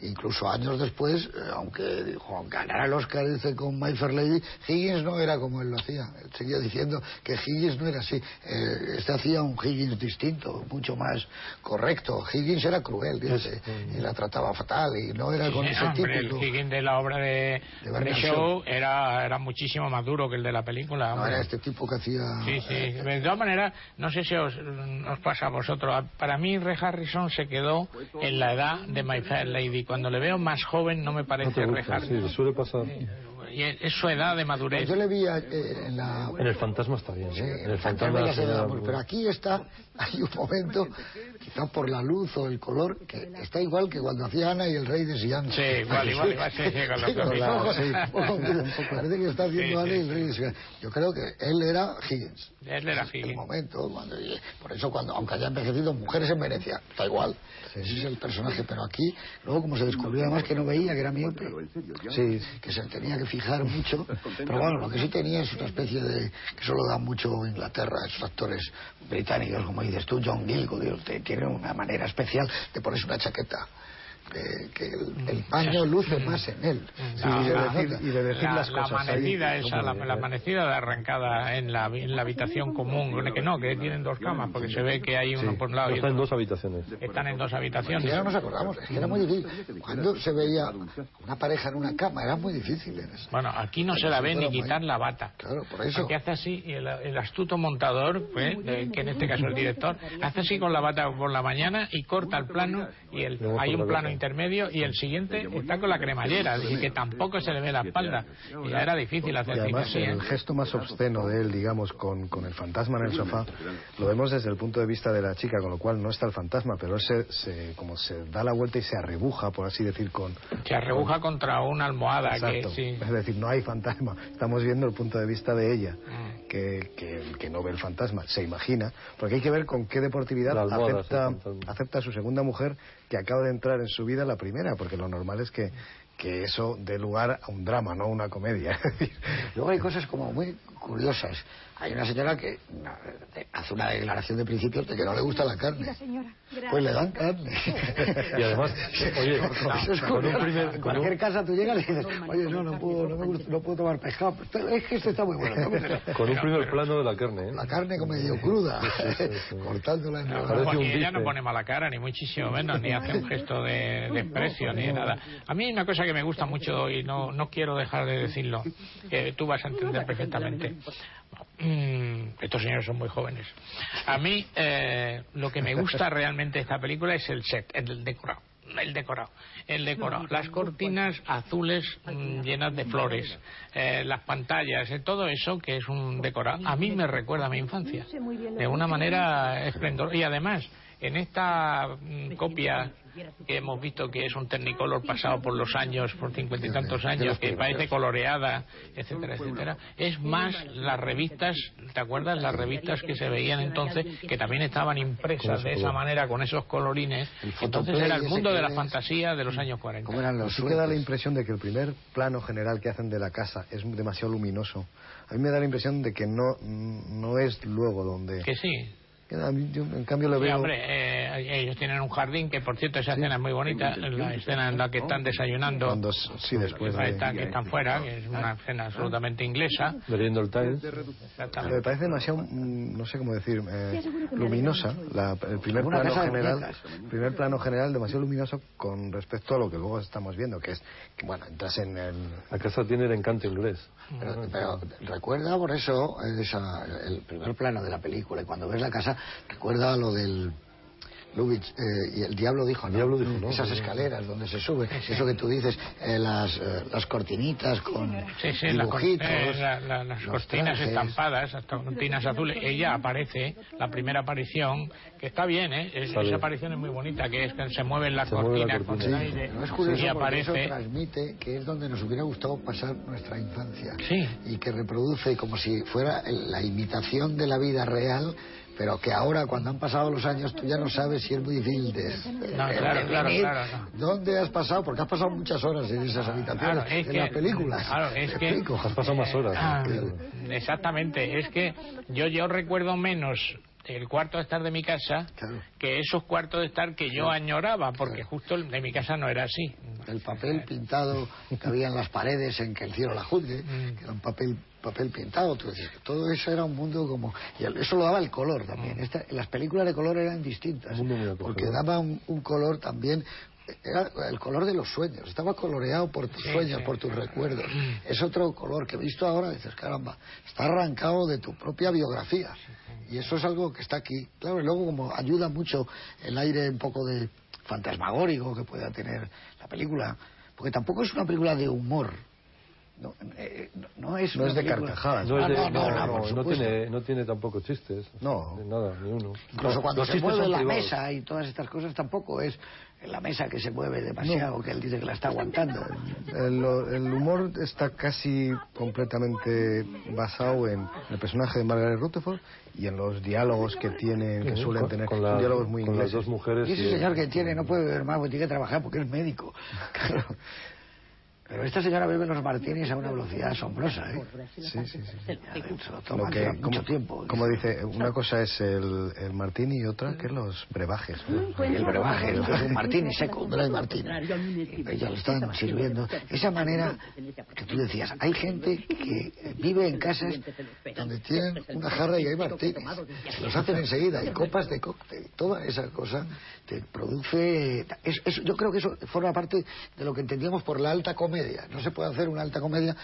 Incluso años después, eh, aunque dijo, ganara el Oscar dice, con My Fair Lady, Higgins no era como él lo hacía. Seguía diciendo que Higgins no era así. Eh, este hacía un Higgins distinto, mucho más correcto. Higgins era cruel, dice, y la trataba fatal, y no era con Sí, ese hombre, el. Higgins de la obra de, De de Shaw era, era muchísimo más duro que el de la película. No hombre. era este tipo que hacía. Sí, sí. De todas maneras, no sé si os, os pasa a vosotros. Para mí, Ray Harrison se quedó en la edad de My Fair Lady. Cuando le veo más joven, no me No parece gusta, Harrison. sí, suele pasar. Y es es su edad de madurez. Yo le vi a- eh, en la. En el fantasma está bien, Sí, ¿eh? en el fantasma señora- da amor, pero aquí está, hay un momento, quizá por la luz o el color, que está igual que cuando hacía Ana y el rey de Sion. Sí, igual, igual, igual, sí, sí, con la- sí, poco. Parece que está haciendo Sí, Ana y sí, el rey de Sion. Yo creo que él era Higgins. Él era El Higgins. momento, cuando, por eso cuando, aunque haya envejecido, mujeres en Venecia, está igual. Ese es el personaje, pero aquí, luego como se descubrió además que no veía, que era miope, sí, que se tenía que fijar mucho, pero bueno, lo que sí tenía es una especie de, que solo da mucho Inglaterra, esos actores británicos, como dices tú, John Gilgood, tiene una manera especial de ponerse una chaqueta. Que, que el, el paño luce más en él. Sí, No, y, de decir, y de decir la, las la cosas. ahí. amanecida esa, la, la amanecida de arrancada en la, en la habitación común, que no, que tienen dos camas, porque se ve que hay uno por un lado y Está en otro. dos habitaciones. Están en dos habitaciones. ya no nos acordamos, es que era muy difícil. Cuando se veía una pareja en una cama, era muy difícil en eso. Bueno, aquí no se la ve ni quitar la bata. Claro, por eso. Porque hace así, y el, el astuto montador, pues, de- que en este caso es el director, hace así con la bata por la mañana y corta el plano, y el, hay un la plano. Intermedio, y el siguiente está con la cremallera, y que tampoco se le ve la espalda. Y ya era difícil Y hacer cine además ¿eh? el gesto más obsceno de él, digamos, con, con el fantasma en el sofá, lo vemos desde el punto de vista de la chica, con lo cual no está el fantasma, pero él se, se- como se da la vuelta y se arrebuja, por así decir, con... Se arrebuja contra una almohada, Exacto. que sí. Es decir, no hay fantasma. Estamos viendo el punto de vista de ella, Mm. que, que, que no ve el fantasma, se imagina, porque hay que ver con qué deportividad almohada, acepta, acepta a su segunda mujer que acaba de entrar en su vida la primera, porque lo normal es que que eso dé lugar a un drama, no a una comedia. Luego hay cosas como muy curiosas. Hay una señora que hace una declaración de principios de que no le gusta la carne. Pues le dan carne. Y además, oye, Eso es con un curioso. primer- En con cualquier un- casa tú llegas y dices, oye, no, no puedo, no, me gusta- no puedo tomar pescado. Es que este está muy bueno. Con un primer plano de la carne, ¿eh? La carne como medio cruda, cortándola en No, ella no pone mala cara, ni muchísimo menos, ni hace un gesto de desprecio, ni nada. A mí hay una cosa que me gusta mucho y no, no quiero dejar de decirlo, que tú vas a entender perfectamente. Mm, estos señores son muy jóvenes. A mí eh, lo que me gusta realmente de esta película es el set, el decorado. El decorado, el decorado, las cortinas azules mm, llenas de flores, eh, las pantallas, eh, todo eso que es un decorado, a mí me recuerda a mi infancia, de una manera esplendorosa. Y además, en esta mm, copia que hemos visto que es un Technicolor pasado por los años, por cincuenta y tantos años, que parece coloreada, etcétera, etcétera, es más las revistas, ¿te acuerdas? Las revistas que se veían entonces, que también estaban impresas de esa manera, con esos colorines. Entonces era el mundo de la fantasía de los años 40. ¿Cómo eran los Sí que da la impresión de que el primer plano general que hacen de la casa es demasiado luminoso. A mí me da la impresión de que no, no es luego donde... Que sí. Yo, en cambio le Sí, veo... hombre, eh, ellos tienen un jardín que, por cierto, esa escena es muy bonita, la escena en la que están desayunando. Cuando, sí, después que de... están, que están fuera, que es una escena absolutamente inglesa. Bebiendo el Times. Me parece demasiado, mm, no sé cómo decir, eh, luminosa. La- el primer plano general, primer plano general demasiado luminoso con respecto a lo que luego estamos viendo, que es que bueno, entras en el La casa tiene el encanto inglés. Pero, pero recuerda por eso esa- el primer plano de la película y cuando ves la casa recuerda lo del Lubitsch eh, y el diablo dijo, ¿no? diablo dijo, ¿no? esas escaleras donde se sube, eso que tú dices, eh, las, eh, las cortinitas con Sí, sí, la cor- dibujitos, eh, la- la- las cortinas trajes. estampadas, las cortinas azules. Ella aparece, la primera aparición, que está bien, ¿eh? Es- esa aparición es muy bonita, que es que se mueven las Se mueve la cortinas con cortina. el aire Pero es curioso y porque eso aparece. transmite que es donde nos hubiera gustado pasar nuestra infancia. Sí. Y que reproduce como si fuera el- la imitación de la vida real, pero que ahora cuando han pasado los años tú ya no sabes si es muy difícil de... No, de claro, claro, claro, ¿Dónde has pasado? Porque has pasado muchas horas en esas habitaciones, Claro, es en que- las películas. claro, es ¿Me que- explico? Has pasado más horas. Ah, Claro. exactamente, es que yo, yo recuerdo menos el cuarto de estar de mi casa Claro. que esos cuartos de estar que yo añoraba, porque Claro. justo el de mi casa no era así. El papel pintado que había en las paredes en que el cielo la juzgue, Mm. que era un papel papel pintado, que todo eso era un mundo como... Y eso lo daba el color también. Mm. Esta- las películas de color eran distintas, porque daba un, un color también... Era el color de los sueños, estaba coloreado por tus Sí, sueños, sí. por tus recuerdos. Es otro color que visto ahora dices, caramba, está arrancado de tu propia biografía. Y eso es algo que está aquí. Claro, y luego como ayuda mucho el aire un poco de fantasmagórico que pueda tener la película, porque tampoco es una película de humor. No, eh, no- no es, No una es de carcajadas. No, es de- no, no, tiene, no tiene tampoco chistes. No. De Nada, ni uno. Incluso cuando Los se mueve la privados. mesa y todas estas cosas tampoco es la mesa que se mueve demasiado, que él dice que la está aguantando. El, el humor está casi completamente basado en el personaje de Margaret Rutherford y en los diálogos que tienen, que suelen con- tener, con, son la- diálogos muy con las dos mujeres. Y ese y- señor que tiene no puede beber más porque tiene que trabajar porque es médico. Claro. Pero esta señora bebe los martinis a una velocidad asombrosa, ¿eh? Sí, sí, sí. Se lo Lo toma que, mucho como, tiempo. como dice, una cosa es el, el martini y otra que los brebajes. ¿no? el brebaje, el un martini seco, un dry martini. Y ya lo están sirviendo. Esa manera que tú decías, hay gente que vive en casas donde tienen una jarra y hay martinis. Se los hacen enseguida, y copas de cóctel. Toda esa cosa te produce... es- es- yo creo que eso forma parte de lo que entendíamos por la alta comedia. No se puede hacer una alta comedia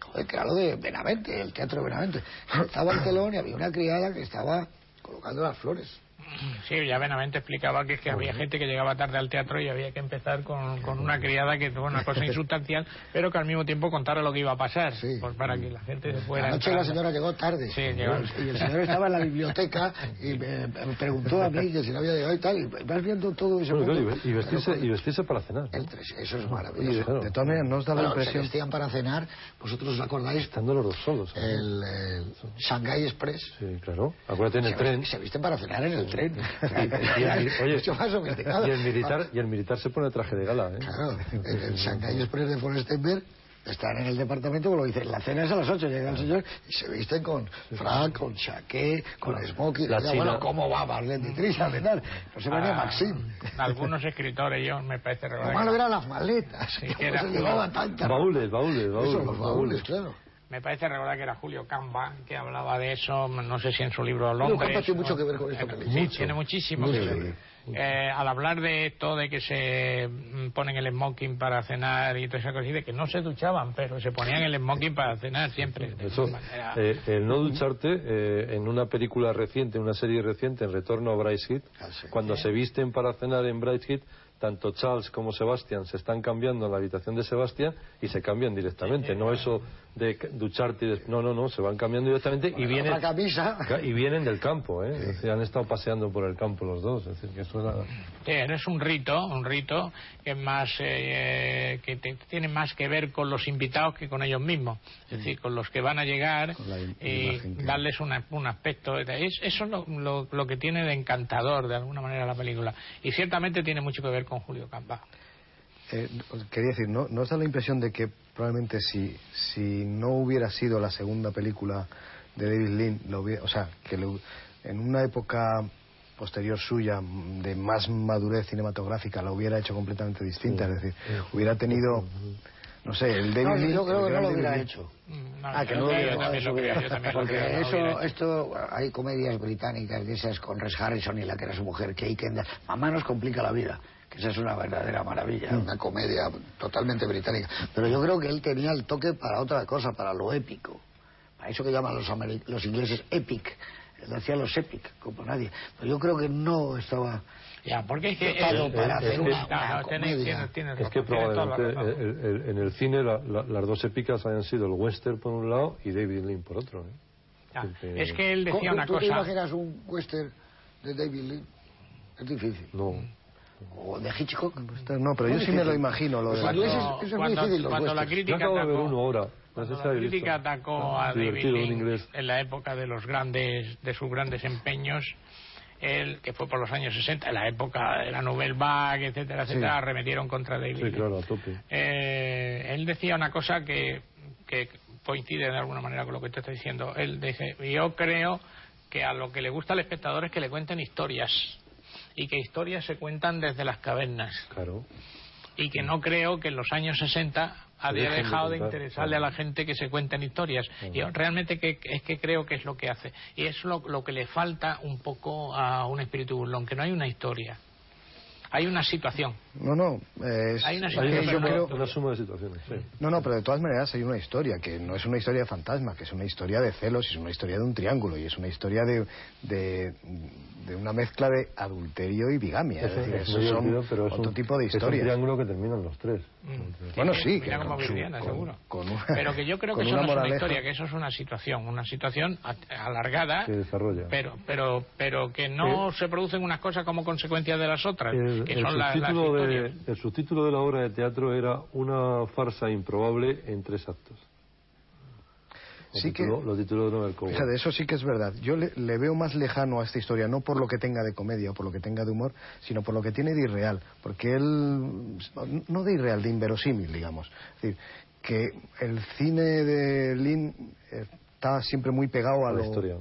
Joder, de Benavente, el teatro de Benavente. Estaba el telón y había una criada que estaba colocando las flores. Sí, ya Benavente explicaba que es que había gente que llegaba tarde al teatro y había que empezar con, con una criada que tuvo una cosa insustancial, pero que al mismo tiempo contara lo que iba a pasar, Sí. pues para que la gente se fuera. Anoche la señora llegó tarde. Sí, llegó. Y el señor estaba en la biblioteca y me, me preguntó a mí que si no había llegado y tal. Y vas viendo todo ese Bueno, claro, y, ve- y vestirse, y vestirse para cenar. ¿no? Tres, eso es Y maravilloso. claro. de todas maneras, ¿no os da la Bueno, se impresión? vestían para cenar. ¿Vosotros os acordáis? Estando los dos solos. El, el Shanghai Express. Sí, claro. Acuérdate en el se, tren. se visten para cenar en el el tren. Y el, oye, Mucho más sofisticado. y el militar, y el militar se pone traje de gala, ¿eh? Claro, en el Shanghai Express de Forstenberg están en el departamento, como lo dicen, la cena es a las 8, llega el señor y se visten con frac, con chaqué, con smoking. La bueno, ¿cómo va Marlene Dietrich a cenar? No se venía Ah, Maxim. Algunos escritores, yo me parece Lo malo que- eran las maletas. Era- se llevaba tanta... Baúles, baúles, baúles. Eso, los baúles, claro. Me parece recordar que era Julio Camba que hablaba de eso, no sé si en su libro Julio Londres. Camba tiene mucho que ver con Eh, película. Sí, Mucho. tiene muchísimo Mucho, que ver. Eh, al hablar de esto, de que se mm, ponen el smoking para cenar y toda esa cosa, y de que no se duchaban, pero se ponían el smoking para cenar siempre. Eso, eh, el no ducharte, eh, en una película reciente, una serie reciente, en Retorno a Brideshead, Ah, sí. cuando se visten para cenar en Brideshead, tanto Charles como Sebastian se están cambiando en la habitación de Sebastian y se cambian directamente. No eso de ducharte y des- No, no, no, se van cambiando directamente y vienen, camisa. y vienen del campo, ¿eh? Han estado paseando por el campo los dos. Es decir, que eso era... Sí, es un rito, un rito que es más eh, que te- tiene más que ver con los invitados que con ellos mismos, es decir, con los que van a llegar y darles una- un aspecto. de- es- eso es lo, lo- lo que tiene de encantador de alguna manera la película y ciertamente tiene mucho que ver con Julio Camba. Eh, quería decir, ¿no, ¿no os da la impresión de que probablemente si, si no hubiera sido la segunda película de David Lean, lo hubiera- o sea, que lo- en una época posterior suya, mm, de más madurez cinematográfica, la hubiera hecho completamente distinta? Es decir, hubiera tenido, no sé, el David No, Lean... yo creo que no gran lo David hubiera hecho. Mm, Ah, que no lo hubiera yo también lo creo, yo también lo Porque no lo eso, hecho. esto, hay comedias británicas de esas con Res Harrison y la que era su mujer, Kay Kendall. Mamá nos complica la vida, esa es una verdadera maravilla, Mm. una comedia totalmente británica. Pero yo creo que él tenía el toque para otra cosa, para lo épico. Para eso que llaman los, los ingleses epic. Él hacía los epic, como nadie. Pero yo creo que no estaba... Ya, porque es que para hacer una, no, una no, tienes- tienes Es que probablemente razón. el- el- el- en el cine la- la- las dos épicas hayan sido el western por un lado y David Lean por otro. ¿eh? Ya, Porque- Es que él decía ¿Cómo- una ¿Tú te cosa. imaginas un western de David Lee? Es difícil. No. O de Hitchcock. No, pero yo sí me lo imagino. Lo de Los la- Cuando, eso es muy cuando- difícil, los cuando la crítica acabo de ver atacó- uno ahora. No Cuando sé si la crítica visto. atacó a David en la época de los grandes, de sus grandes empeños, él, que fue por los años 60, en la época de la Nouvelle Vague, etcétera, etcétera, arremetieron contra David Sí, Lean. claro, a tope. Eh, él decía una cosa que, que coincide de alguna manera con lo que te estoy diciendo. Él dice, yo creo que a lo que le gusta al espectador es que le cuenten historias y que historias se cuentan desde las cavernas Claro. y que no creo que en los años 60 había dejado de interesarle a la gente que se cuenten historias. Yo realmente que, es que creo que es lo que hace. Y es lo, lo que le falta un poco a un espíritu burlón, que no hay una historia. Hay una situación. No, no. es- Hay una es Hay que una, situación, yo suma, creo- pero- una suma de situaciones, sí. No, no, pero de todas maneras hay una historia que no es una historia de fantasma, que es una historia de celos, y es una historia de un triángulo y es una historia de, de, de una mezcla de adulterio y bigamia. Es, Es, decir, es esos muy son divertido, pero es otro un, tipo de es un historias. triángulo que terminan los tres. Mm. Bueno, sí, que como con su- Virginia, con- seguro. con una- Pero que yo creo que eso no es una historia, que eso es una situación, una situación a- alargada, Que desarrolla. pero pero pero que no se producen unas cosas como consecuencia de las otras, El, que el son la- las subtítulo de, historias. el subtítulo de la obra de teatro era Una farsa improbable en tres actos. Lo Sí que- lo tituló Coward. Fíjate, eso sí que es verdad. Yo le, le veo más lejano a esta historia, no por lo que tenga de comedia o por lo que tenga de humor, sino por lo que tiene de irreal. Porque él, no de irreal, de inverosímil, digamos. Es decir, que el cine de Lin eh, está siempre muy pegado a la lo, historia.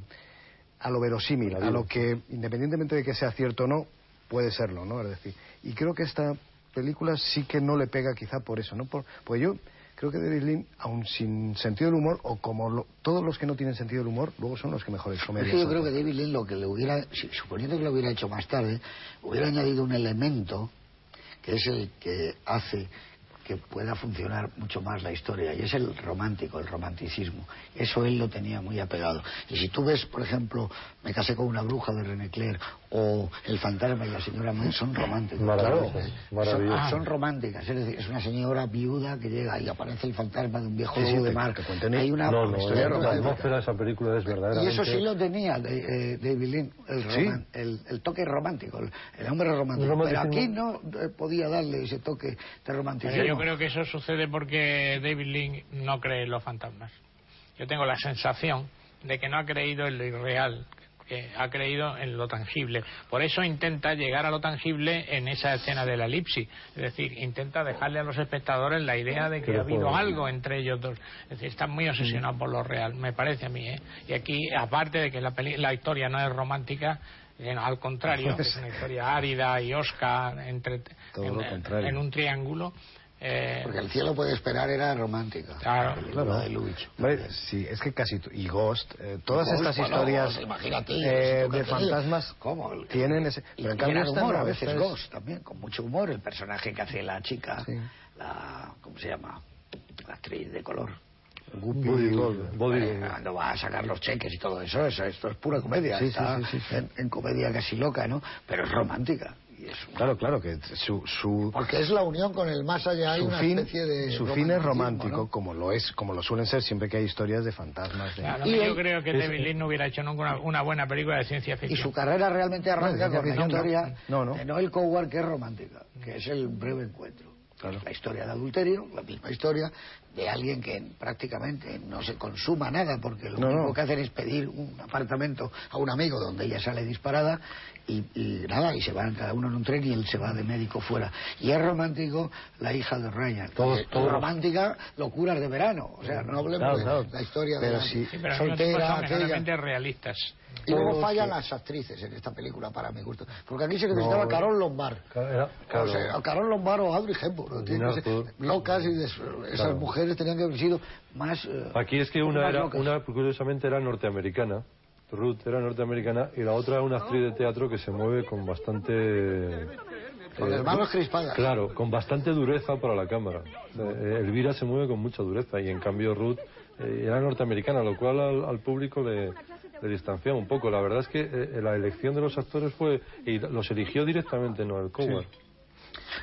a lo verosímil, a lo que, independientemente de que sea cierto o no, puede serlo, ¿no? Es decir, y creo que esta película sí que no le pega quizá por eso, ¿no? Por, pues yo creo que David Lean, aun sin sentido del humor, o como lo- todos los que no tienen sentido del humor, luego son los que mejores Es comedias que yo creo que David Lean lo que le hubiera, suponiendo que lo hubiera hecho más tarde, hubiera añadido un elemento que es el que hace que pueda funcionar mucho más la historia y es el romántico, el romanticismo. Eso él lo tenía muy apegado. Y si tú ves, por ejemplo, Me casé con una bruja de René Clair o El fantasma y la señora May, son. Maravilloso, Claro. maravilloso. Son, son románticas, es decir, es una señora viuda que llega y aparece el fantasma de un viejo Sí, sí, lobo de mar. Hay una no, no, historia la, atmósfera de esa película es Y verdaderamente... eso sí lo tenía de, eh, David Lean, el, Sí. roman- el, el toque romántico, el, el hombre romántico. El Pero aquí no eh, podía darle ese toque de romanticismo. yo creo que eso sucede porque David Lynn no cree en los fantasmas. Yo tengo la sensación de que no ha creído en lo irreal, porque ha creído en lo tangible. Por eso intenta llegar a lo tangible en esa escena de la elipsis. Es decir, intenta dejarle a los espectadores la idea de que ha habido algo entre ellos dos. Es decir, están muy obsesionados por lo real, me parece a mí. ¿eh? Y aquí, aparte de que la, la historia no es romántica, al contrario, es una historia árida y osca entre, en, un triángulo. Eh, Porque el cielo puede esperar era romántica. Claro, claro. De sí, es que casi y Ghost, eh, todas estas historias eh, de fantasmas ¿Cómo? tienen ese, pero en cambio humor a veces Ghost también con mucho humor el personaje que hace la chica, la ¿cómo se llama? La actriz de color. Cuando va a sacar los cheques y todo eso, eso esto es pura comedia. está en, comedia casi loca, ¿no? Pero es romántica. Claro, claro, que su, su... Porque es la unión con el más allá, hay una fin, especie de... Su fin es romántico, como lo es, como lo suelen ser siempre que hay historias de fantasmas. y yo creo que David Lynch no hubiera hecho nunca una, buena película de ciencia ficción. Y su carrera realmente arranca con la historia de Noel Coward, que es romántica, que es el breve encuentro. La historia de adulterio, la misma historia, de alguien que prácticamente no se consuma nada porque lo único que hacen es pedir un apartamento a un amigo donde ella sale disparada y, nada, y se van cada uno en un tren y él se va de médico fuera. Y es romántico la hija de Ryan. Todo, todo romántica, locuras de verano. O sea, no hablemos de la historia de la soltera, aquella. realistas. Y luego fallan las actrices en esta película, para mi gusto. Porque aquí se necesitaba no, Carol Lombard. O sea, Carol Lombard o Audrey Hepburn. Locas y esas mujeres tenían que haber sido más. Eh, aquí es que una, era, una curiosamente era norteamericana. Ruth era norteamericana y la otra una actriz de teatro que se mueve con bastante con las manos crispadas. Claro, con bastante dureza para la cámara. Eh, Elvira se mueve con mucha dureza y en cambio Ruth eh, era norteamericana, lo cual al, público le, le, distanciaba un poco. La verdad es que la elección de los actores fue y los eligió directamente Noel Coward.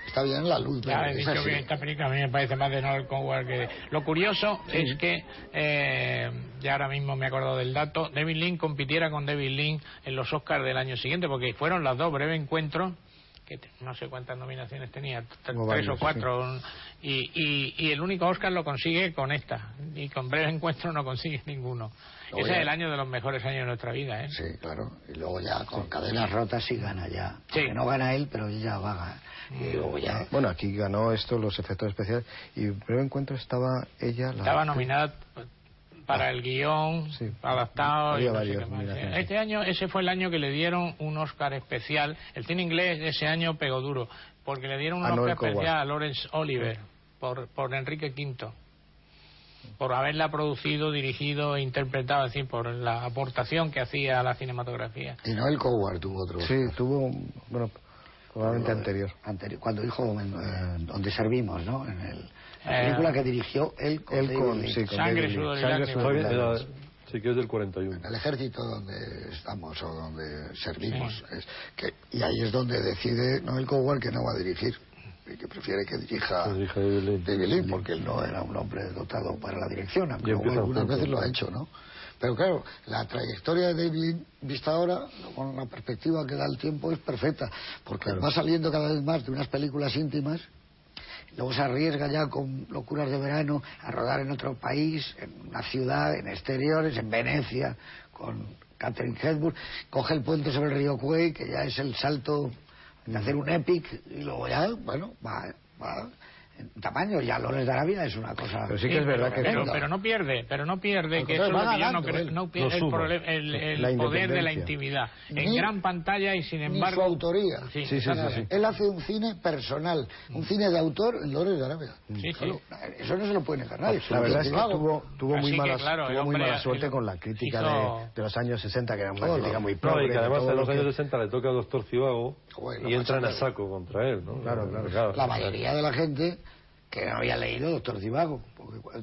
Está bien la luz. Ya he dicho que esta película a mí me parece más de Noel Coward que... Lo curioso es que, eh, ya ahora mismo me acuerdo del dato, David Lynn compitiera con David Lynn en los Oscars del año siguiente, porque fueron las dos breves encuentros que no sé cuántas nominaciones tenía, tres o cuatro, y, y, el único Oscar lo consigue con esta, y con breve encuentro no consigue ninguno. Ese es el año de los mejores años de nuestra vida, ¿eh? Sí, claro, y luego ya con cadenas rotas sí gana ya. Sí. no gana él, pero ella va a ganar. Bueno, aquí ganó esto, los efectos especiales, y breve encuentro estaba ella... La... Estaba nominada para el guion adaptado. este año, ese fue el año que le dieron un Oscar especial. El cine inglés ese año pegó duro, porque le dieron un Oscar especial a Lawrence Oliver por, por Enrique V por haberla producido, dirigido e interpretado, así por la aportación que hacía a la cinematografía. Y Noel Coward tuvo otro. Sí, tuvo, bueno, probablemente anterior. anterior. Cuando dijo donde servimos, ¿no? En el, la eh, película que dirigió él con, él con, sí, con Sangre, sudor y lágrimas. Sí, que es del 41. En el ejército donde estamos o donde servimos. Es que, y ahí es donde decide Noel Coward que no va a dirigir y que prefiere que dirija David Lynn, porque él no era un hombre dotado para la dirección, aunque algunas veces lo ha hecho, ¿no? Pero claro, la trayectoria de David vista ahora, con la perspectiva que da el tiempo, es perfecta, porque va saliendo cada vez más de unas películas íntimas, luego se arriesga ya con locuras de verano a rodar en otro país, en una ciudad, en exteriores, en Venecia, con Catherine Hepburn, coge el puente sobre el río Cuey, que ya es el salto de hacer un epic, y luego ya, bueno, va, va tamaño ya Loles de Arabia es una cosa pero sí que es verdad que pero, no. pierde pero no pierde que eso no, pierde el, poder de la intimidad. En gran pantalla y sin embargo su autoría. Sí, sí, sí, él hace un cine personal un cine de autor en Loles de Arabia. Eso no se lo puede negar nadie la verdad es que tuvo, tuvo muy, mala, tuvo muy mala suerte con la crítica de, los años 60 que era una crítica muy progre y que además en los años 60 le toca a Doctor Cibago y entran a saco contra él claro claro. La mayoría de la gente que no había leído Doctor porque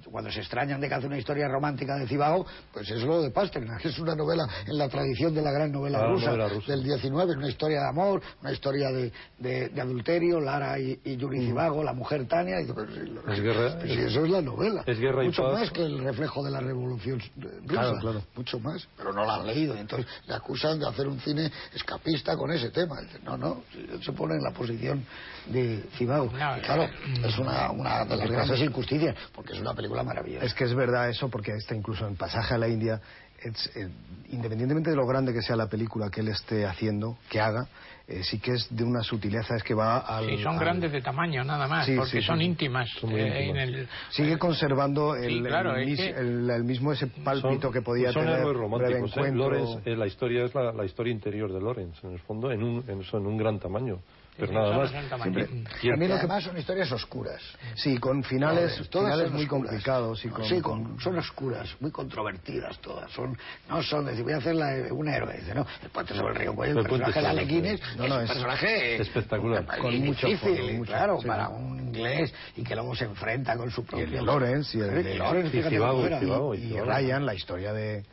cuando se extrañan de que hace una historia romántica de Cibago, pues es lo de Pasternak, es una novela en la tradición de la gran novela, rusa, del 19, una historia de amor, una historia de, de, adulterio, Lara y, Yuri Cibago, la mujer Tania, y, pues, es guerra, pues, eso es la novela, es guerra mucho más que el reflejo de la revolución rusa, mucho más, pero no la han leído, entonces le acusan de hacer un cine escapista con ese tema, no, no, se pone en la posición de Cibago, claro, es una una de las grandes injusticias, porque es una película maravillosa. Es que es verdad eso, porque está incluso en Pasaje a la India es, eh, independientemente de lo grande que sea la película que él esté haciendo, que haga, eh, sí que es de una sutileza, es que va al... Sí, son al- grandes de tamaño, nada más, Sí, porque sí, son sí. íntimas. Son eh, íntimas. en el- Sigue conservando Sí, el, claro, el, es que- el- el mismo ese pálpito Son- que podía son tener Breve románticos. ¿eh? Lawrence, eh, la historia es la, la historia interior de Lawrence, en el fondo, en un, en, eso, en un gran tamaño. Pero sí, nada más. Siempre- y mí lo que- además son historias oscuras. Sí, con finales, Todas, todas finales son muy oscuras. complicados. Y No, con, sí, con- son oscuras, muy controvertidas todas. Son, no son decir, voy a hacer la, un héroe. Dice, no, el puente sobre el río Cuello, el, El personaje de. Alequines, No, es no, un es personaje espectacular. Con mucho difícil, mucho, claro, sí, para un inglés y que luego se enfrenta con su propio... el de Lawrence y el de- Lawrence, y cómo y y Zivago. Ryan, la historia de...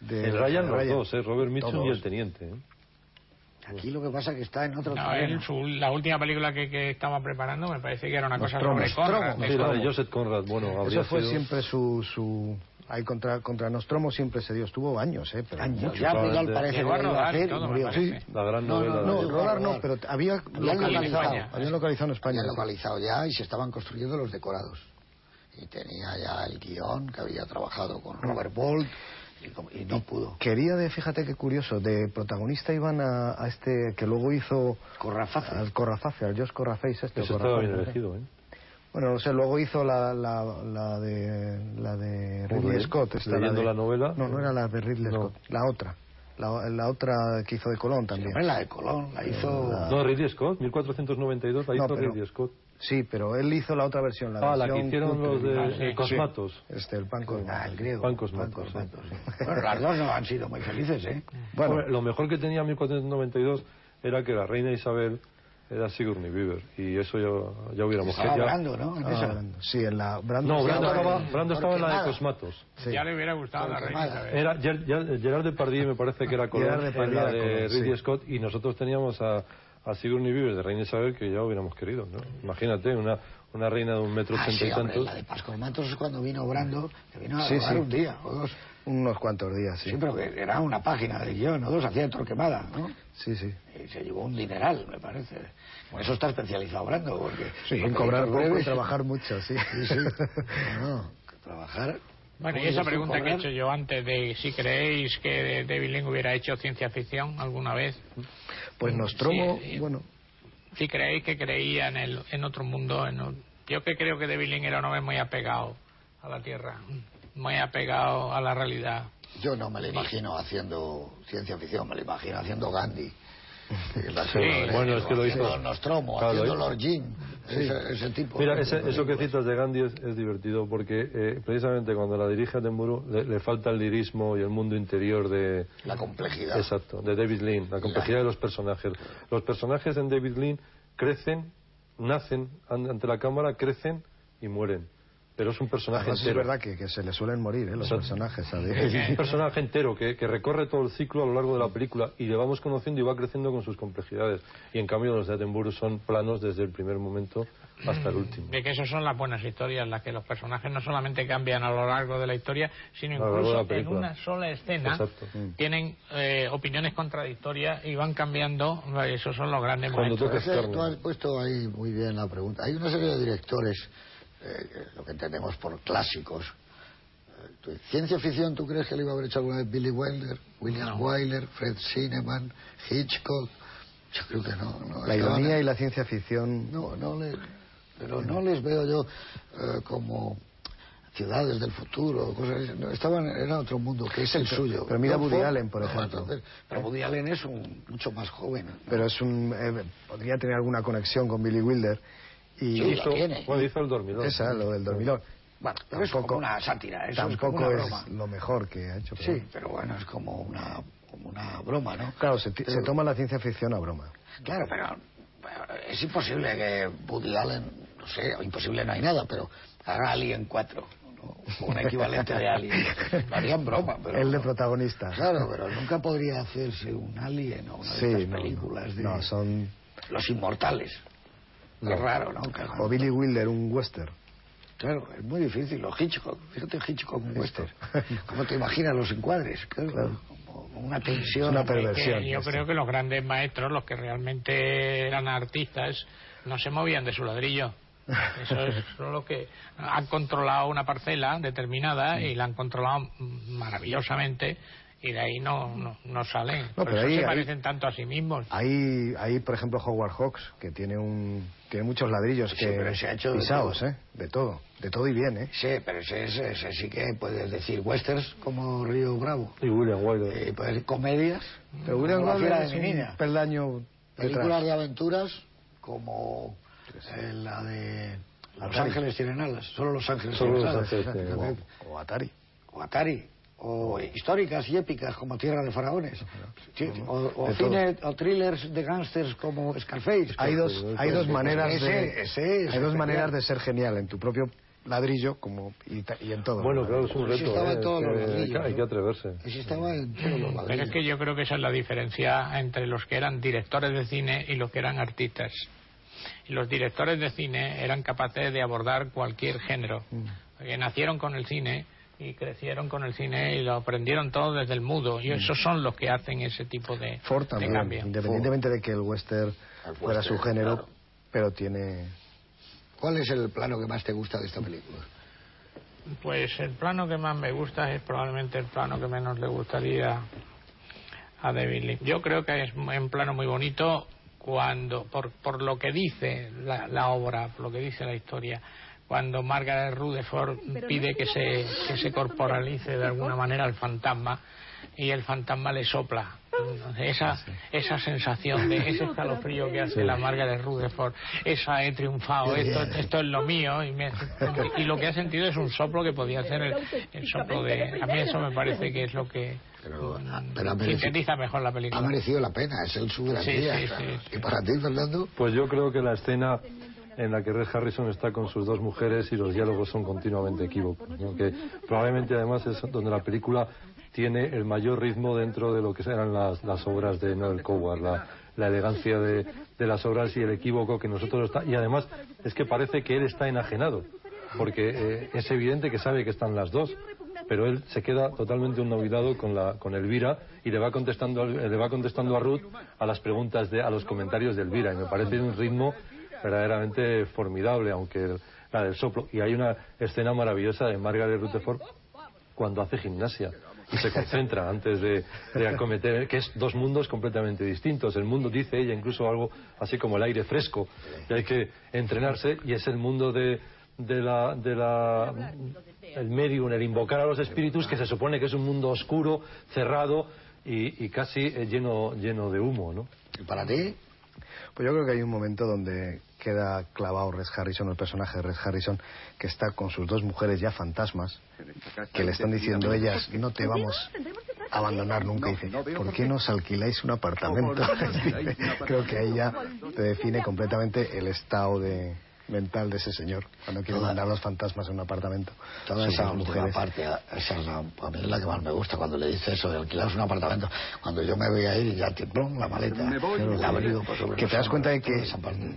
de el Ryan, los dos, ¿eh? Robert Mitchum y el teniente. ¿eh? Aquí lo que pasa es que está en otro No, él, su- la última película que, que estaba preparando me parece que era una cosa Nostromo. sobre Conrad. Sí, la de Joseph Conrad, bueno, habría Eso fue sido- siempre su... su ahí contra, contra Nostromo siempre se dio, estuvo años, ¿eh? Pero Años. Ya al final probablemente. parece que Llegó a lo iba a hacer y todo, murió. Sí. La gran No, novela. no, No, rodar no, pero había Habían localizado. habían localizado en España. Habían localizado ya y se estaban construyendo los decorados. Y tenía ya el guion que había trabajado con Robert Bolt y, no pudo. Quería de, fíjate qué curioso, de protagonista iban a, a este que luego hizo Corraface. al Corraface, al Josh Corraface este. Eso estaba bien Corraface, elegido, ¿eh? Bueno, no sé, luego hizo la, la, la de la de Ridley Scott. esta, leyendo de- la novela. No, no era la de Ridley No. Scott, la otra. La, la otra que hizo de Colón también. Hombre, la de Colón la hizo... No, Ridley Scott, 1492 la No, hizo pero- Ridley Scott. Sí, pero él hizo la otra versión. La Ah, la que versión hicieron los de Ah, sí. Cosmatos. Este, el pan con- Ah, el griego. Pan Cosmatos, Pan. Cosmatos, sí. Bueno, las dos no han sido muy felices, ¿eh? Bueno, Hombre, lo mejor que tenía 1492 era que la reina Isabel era Sigourney Weaver y eso ya, ya hubiéramos Estaba ya- hablando, ¿no? En ah. Brando. Sí, en la Brando. No, Brando estaba, Brando estaba en la de. Cosmatos. sí. Ya le hubiera gustado a la reina. Isabel. Era Ger- Ger- Gerard Depardieu me parece que era Colón Gerard en Depardieu la era de Colón, sí. Ridley Scott y nosotros teníamos a, a Sigourney Weaver de Reina Isabel que ya hubiéramos querido, ¿no? Imagínate, una, una reina de un metro Ah, ochenta sí, y tantos. la de Pascosmatos es cuando vino Brando, que vino a Sí, un día o dos. Unos cuantos días, sí. Sí, pero que era una página de guion, o dos, hacía Torquemada, ¿no? Sí, sí. Y se llevó un dineral, me parece. Por eso está especializado Brando, porque... Sí, en cobrar poco y trabajar mucho, sí. Sí, sí. No, no, trabajar... Bueno, y ¿Cómo esa pregunta que he hecho yo antes de si creéis que David Lynch hubiera hecho ciencia ficción alguna vez, Pues Nostromo, Sí, bueno, si creéis que creía en, el, en otro mundo, en un- yo que creo que David Lynch era un hombre muy apegado a la Tierra, muy apegado a la realidad. Yo no me lo imagino haciendo ciencia ficción, me lo imagino haciendo Gandhi. Sí, bueno, es que lo hizo- Nostromo, Claro, haciendo Lord Jim, ese, ese tipo. Mira, ese- eso que citas de Gandhi es, es divertido porque eh, precisamente cuando la dirige Attenborough le, le falta el lirismo y el mundo interior de... La complejidad. Exacto, de David Lean, la complejidad de los personajes. Los personajes en David Lean crecen, nacen an- ante la cámara, crecen y mueren. Pero es un personaje además es entero. verdad que, que se le suelen morir, ¿eh? Los personajes. Es un personaje entero que, que recorre todo el ciclo a lo largo de la película y le vamos conociendo y va creciendo con sus complejidades. Y en cambio los de Attenborough son planos desde el primer momento hasta el último. De que esas son las buenas historias, las que los personajes no solamente cambian a lo largo de la historia, sino incluso en una sola escena Exacto. tienen eh, opiniones contradictorias y van cambiando. Esos son los grandes Cuando carne. Tú has puesto ahí muy bien la pregunta. Hay una serie de directores, eh, lo que entendemos por clásicos. Eh, ¿Ciencia ficción tú crees que le iba a haber hecho alguna vez Billy Wilder, William Wyler, Fred Zinnemann, Hitchcock? Yo creo que no. no La ironía y la ciencia ficción. No, no le, pero no les veo yo eh, como ciudades del futuro, cosas. No, estaban era otro mundo que es el suyo. pero mira No Woody Allen, por no, ejemplo. entonces, pero Woody Allen es un, mucho más joven. ¿no? Pero es un. eh, podría tener alguna conexión con Billy Wilder. Y Sí, Hizo, bueno, hizo el dormidor. esa, lo del dormilón. Bueno, pero es como una sátira, eso es como tampoco una es, broma. lo mejor que ha hecho. pero Sí, pero bueno, es como una, como una broma, ¿no? Claro, se, se toma la ciencia ficción a broma. Claro, pero pero es imposible que Woody Allen, no sé, imposible no hay nada, pero haga Alien 4, ¿no? o un equivalente de Alien. Lo harían broma, pero... El de protagonista. Claro, pero nunca podría hacerse un Alien o una Sí, de estas no, películas de no, son. los inmortales. No. Es raro, ¿no? O Billy Wilder, un western. Claro, es muy difícil. O Hitchcock, fíjate Hitchcock un western. ¿Cómo te imaginas los encuadres? Claro, Claro. Como una tensión. una perversión. yo creo que los grandes maestros, los que realmente eran artistas, no se movían de su ladrillo. Eso es lo que han controlado una parcela determinada y la han controlado maravillosamente y de ahí no, no, no salen. No, pero ahí- se ahí- parecen tanto a sí mismos. Hay, hay, por ejemplo, Howard Hawks, que tiene un tiene muchos ladrillos Sí, que pero se ha hecho de pisados, todo. ¿eh? De todo, de todo y bien, ¿eh? Sí, pero ese, ese- ese sí que puedes decir westerns como Río Bravo. Y William Wyler. Eh, puedes decir comedias. Pero William es de mi un niña. peldaño Películas de aventuras como eh, la de Los Atari. Ángeles tienen alas. Solo Los Ángeles tienen Los alas. O, o Atari. O Atari. O históricas y épicas como Tierra de Faraones. O, o De cine, o thrillers de gángsters como Scarface. Hay dos, hay dos maneras Ese- de, ese hay dos maneras de ser genial en tu propio ladrillo como y, en todo. Bueno, ¿no? claro, es un reto. estaba ¿eh? en todos los ladrillos, hay que atreverse. Ese estaba en todos los Pero es que yo creo que esa es la diferencia entre los que eran directores de cine y los que eran artistas. Y los directores de cine eran capaces de abordar cualquier género. Porque nacieron con el cine y crecieron con el cine y lo aprendieron todo desde el mudo. Y esos son los que hacen ese tipo de, Ford de cambio. independientemente de que el western El fuera su género, claro. pero tiene ¿Cuál es el plano que más te gusta de esta película? Pues el plano que más me gusta es probablemente el plano que menos le gustaría a David Lynch. Yo creo que es un plano muy bonito cuando, por, por lo que dice la, la obra, por lo que dice la historia, cuando Margaret Rutherford pide que se, que se corporalice de alguna manera al fantasma y el fantasma le sopla. Esa, esa sensación de ese escalofrío que hace la Margaret Rutherford, esa he triunfado, esto, esto es lo mío, y, me- y lo que ha sentido es un soplo que podía ser el, el soplo de... A mí eso me parece que es lo que Pero, mm, pero ha merecido- sintetiza mejor la Ha película. merecido la pena, es el su garantía. Sí, sí, sí, sí. ¿Y para ti, Fernando? Pues yo creo que la escena en la que Red Harrison está con sus dos mujeres y los diálogos son continuamente equívocos. Que probablemente además es donde la película tiene el mayor ritmo dentro de lo que eran las, las obras de Noel Coward, la, elegancia de, las obras y el equívoco que nosotros está. Y además es que parece que él está enajenado, porque eh, es evidente que sabe que están las dos. Pero él se queda totalmente olvidado con, la, con Elvira y le va contestando, le va contestando a Ruth a las preguntas, de, a los comentarios de Elvira. Y me parece un ritmo verdaderamente formidable, aunque la del soplo. Y hay una escena maravillosa de Margaret Rutherford cuando hace gimnasia y se concentra antes de, de acometer, que es dos mundos completamente distintos. El mundo, dice ella, incluso algo así como el aire fresco, y hay que entrenarse, y es el mundo de, de la, de la, el medium, el invocar a los espíritus, que se supone que es un mundo oscuro, cerrado y, y casi eh, lleno, lleno de humo, ¿no? ¿Y para ti? Pues yo creo que hay un momento donde queda clavado Red Harrison, el personaje de Red Harrison, que está con sus dos mujeres ya fantasmas, que le están diciendo ellas, no te vamos a abandonar nunca. Y dice, ¿por qué nos alquiláis un apartamento? Creo que ahí ya te define completamente el estado de mental de ese señor, cuando quiere Toda- mandar a los fantasmas a un apartamento. Toda esa última parte, esa es la, a mí es la que más me gusta cuando le dice eso de alquilar un apartamento. Cuando yo me voy a ir y ya te plum, la maleta, el abrigo por sobre que te das cuenta de que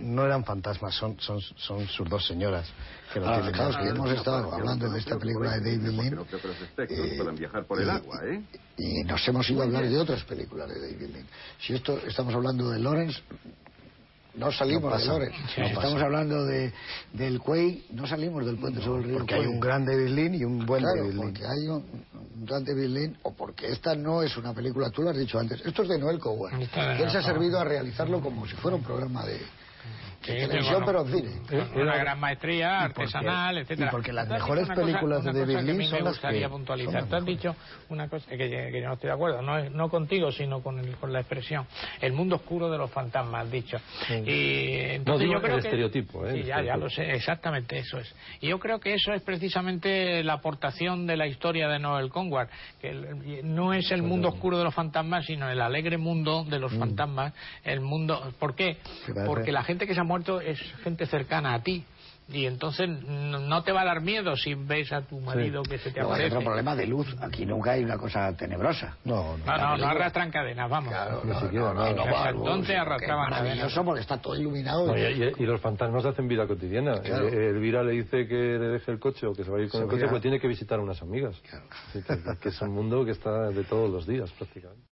no eran fantasmas, son, son, son sus dos señoras. Que lo más que hemos estado hablando de esta película de David espectros eh, el y- ¿eh? y nos hemos ido a hablar de otras películas de David Lynn. Si esto estamos hablando de Lawrence, no salimos No de pasa. estamos hablando de, del Quay, no salimos del puente sobre el río Porque hay un gran David Lean y un buen Claro, David Lean. porque hay un, un gran David Lean, o porque esta no es una película, tú lo has dicho antes, esto es de Noel Coward. De él se ha servido a realizarlo como si fuera un programa de, de Sí, televisión, bueno, pero en cine. con una gran maestría artesanal, etcétera. y porque las mejores una cosa- películas de David Lynch son me las gustaría que puntualizar. Tú has dicho una cosa que, que yo no estoy de acuerdo, no, es- no contigo, sino con, el- con la expresión. El mundo oscuro de los fantasmas, has dicho. Y entonces digo yo creo el que- estereotipo, ¿eh? Sí, ya, ya lo sé, exactamente eso es. Y yo creo que eso es precisamente la aportación de la historia de Noel Conward, que el- no es el mundo oscuro de los fantasmas, sino el alegre mundo de Mm. los fantasmas, el mundo... ¿Por qué? Porque la gente que se ha muerto es gente cercana a ti. Y entonces no no te va a dar miedo si ves a tu marido que se te Luego hay aparece. otro problema de luz. Aquí nunca hay una cosa tenebrosa. No, no. No, no, no arrastran cadenas, vamos. Claro, Ni no, siquiera, no, no, no. no, entonces arrastraban maravilloso porque está todo iluminado. No, y, y- y los fantasmas hacen vida cotidiana. Claro. Eh, Elvira le dice que le deje el coche o que se va a ir con Se el coche porque tiene que visitar a unas amigas. Claro. Así que, que es un mundo que está de todos los días prácticamente.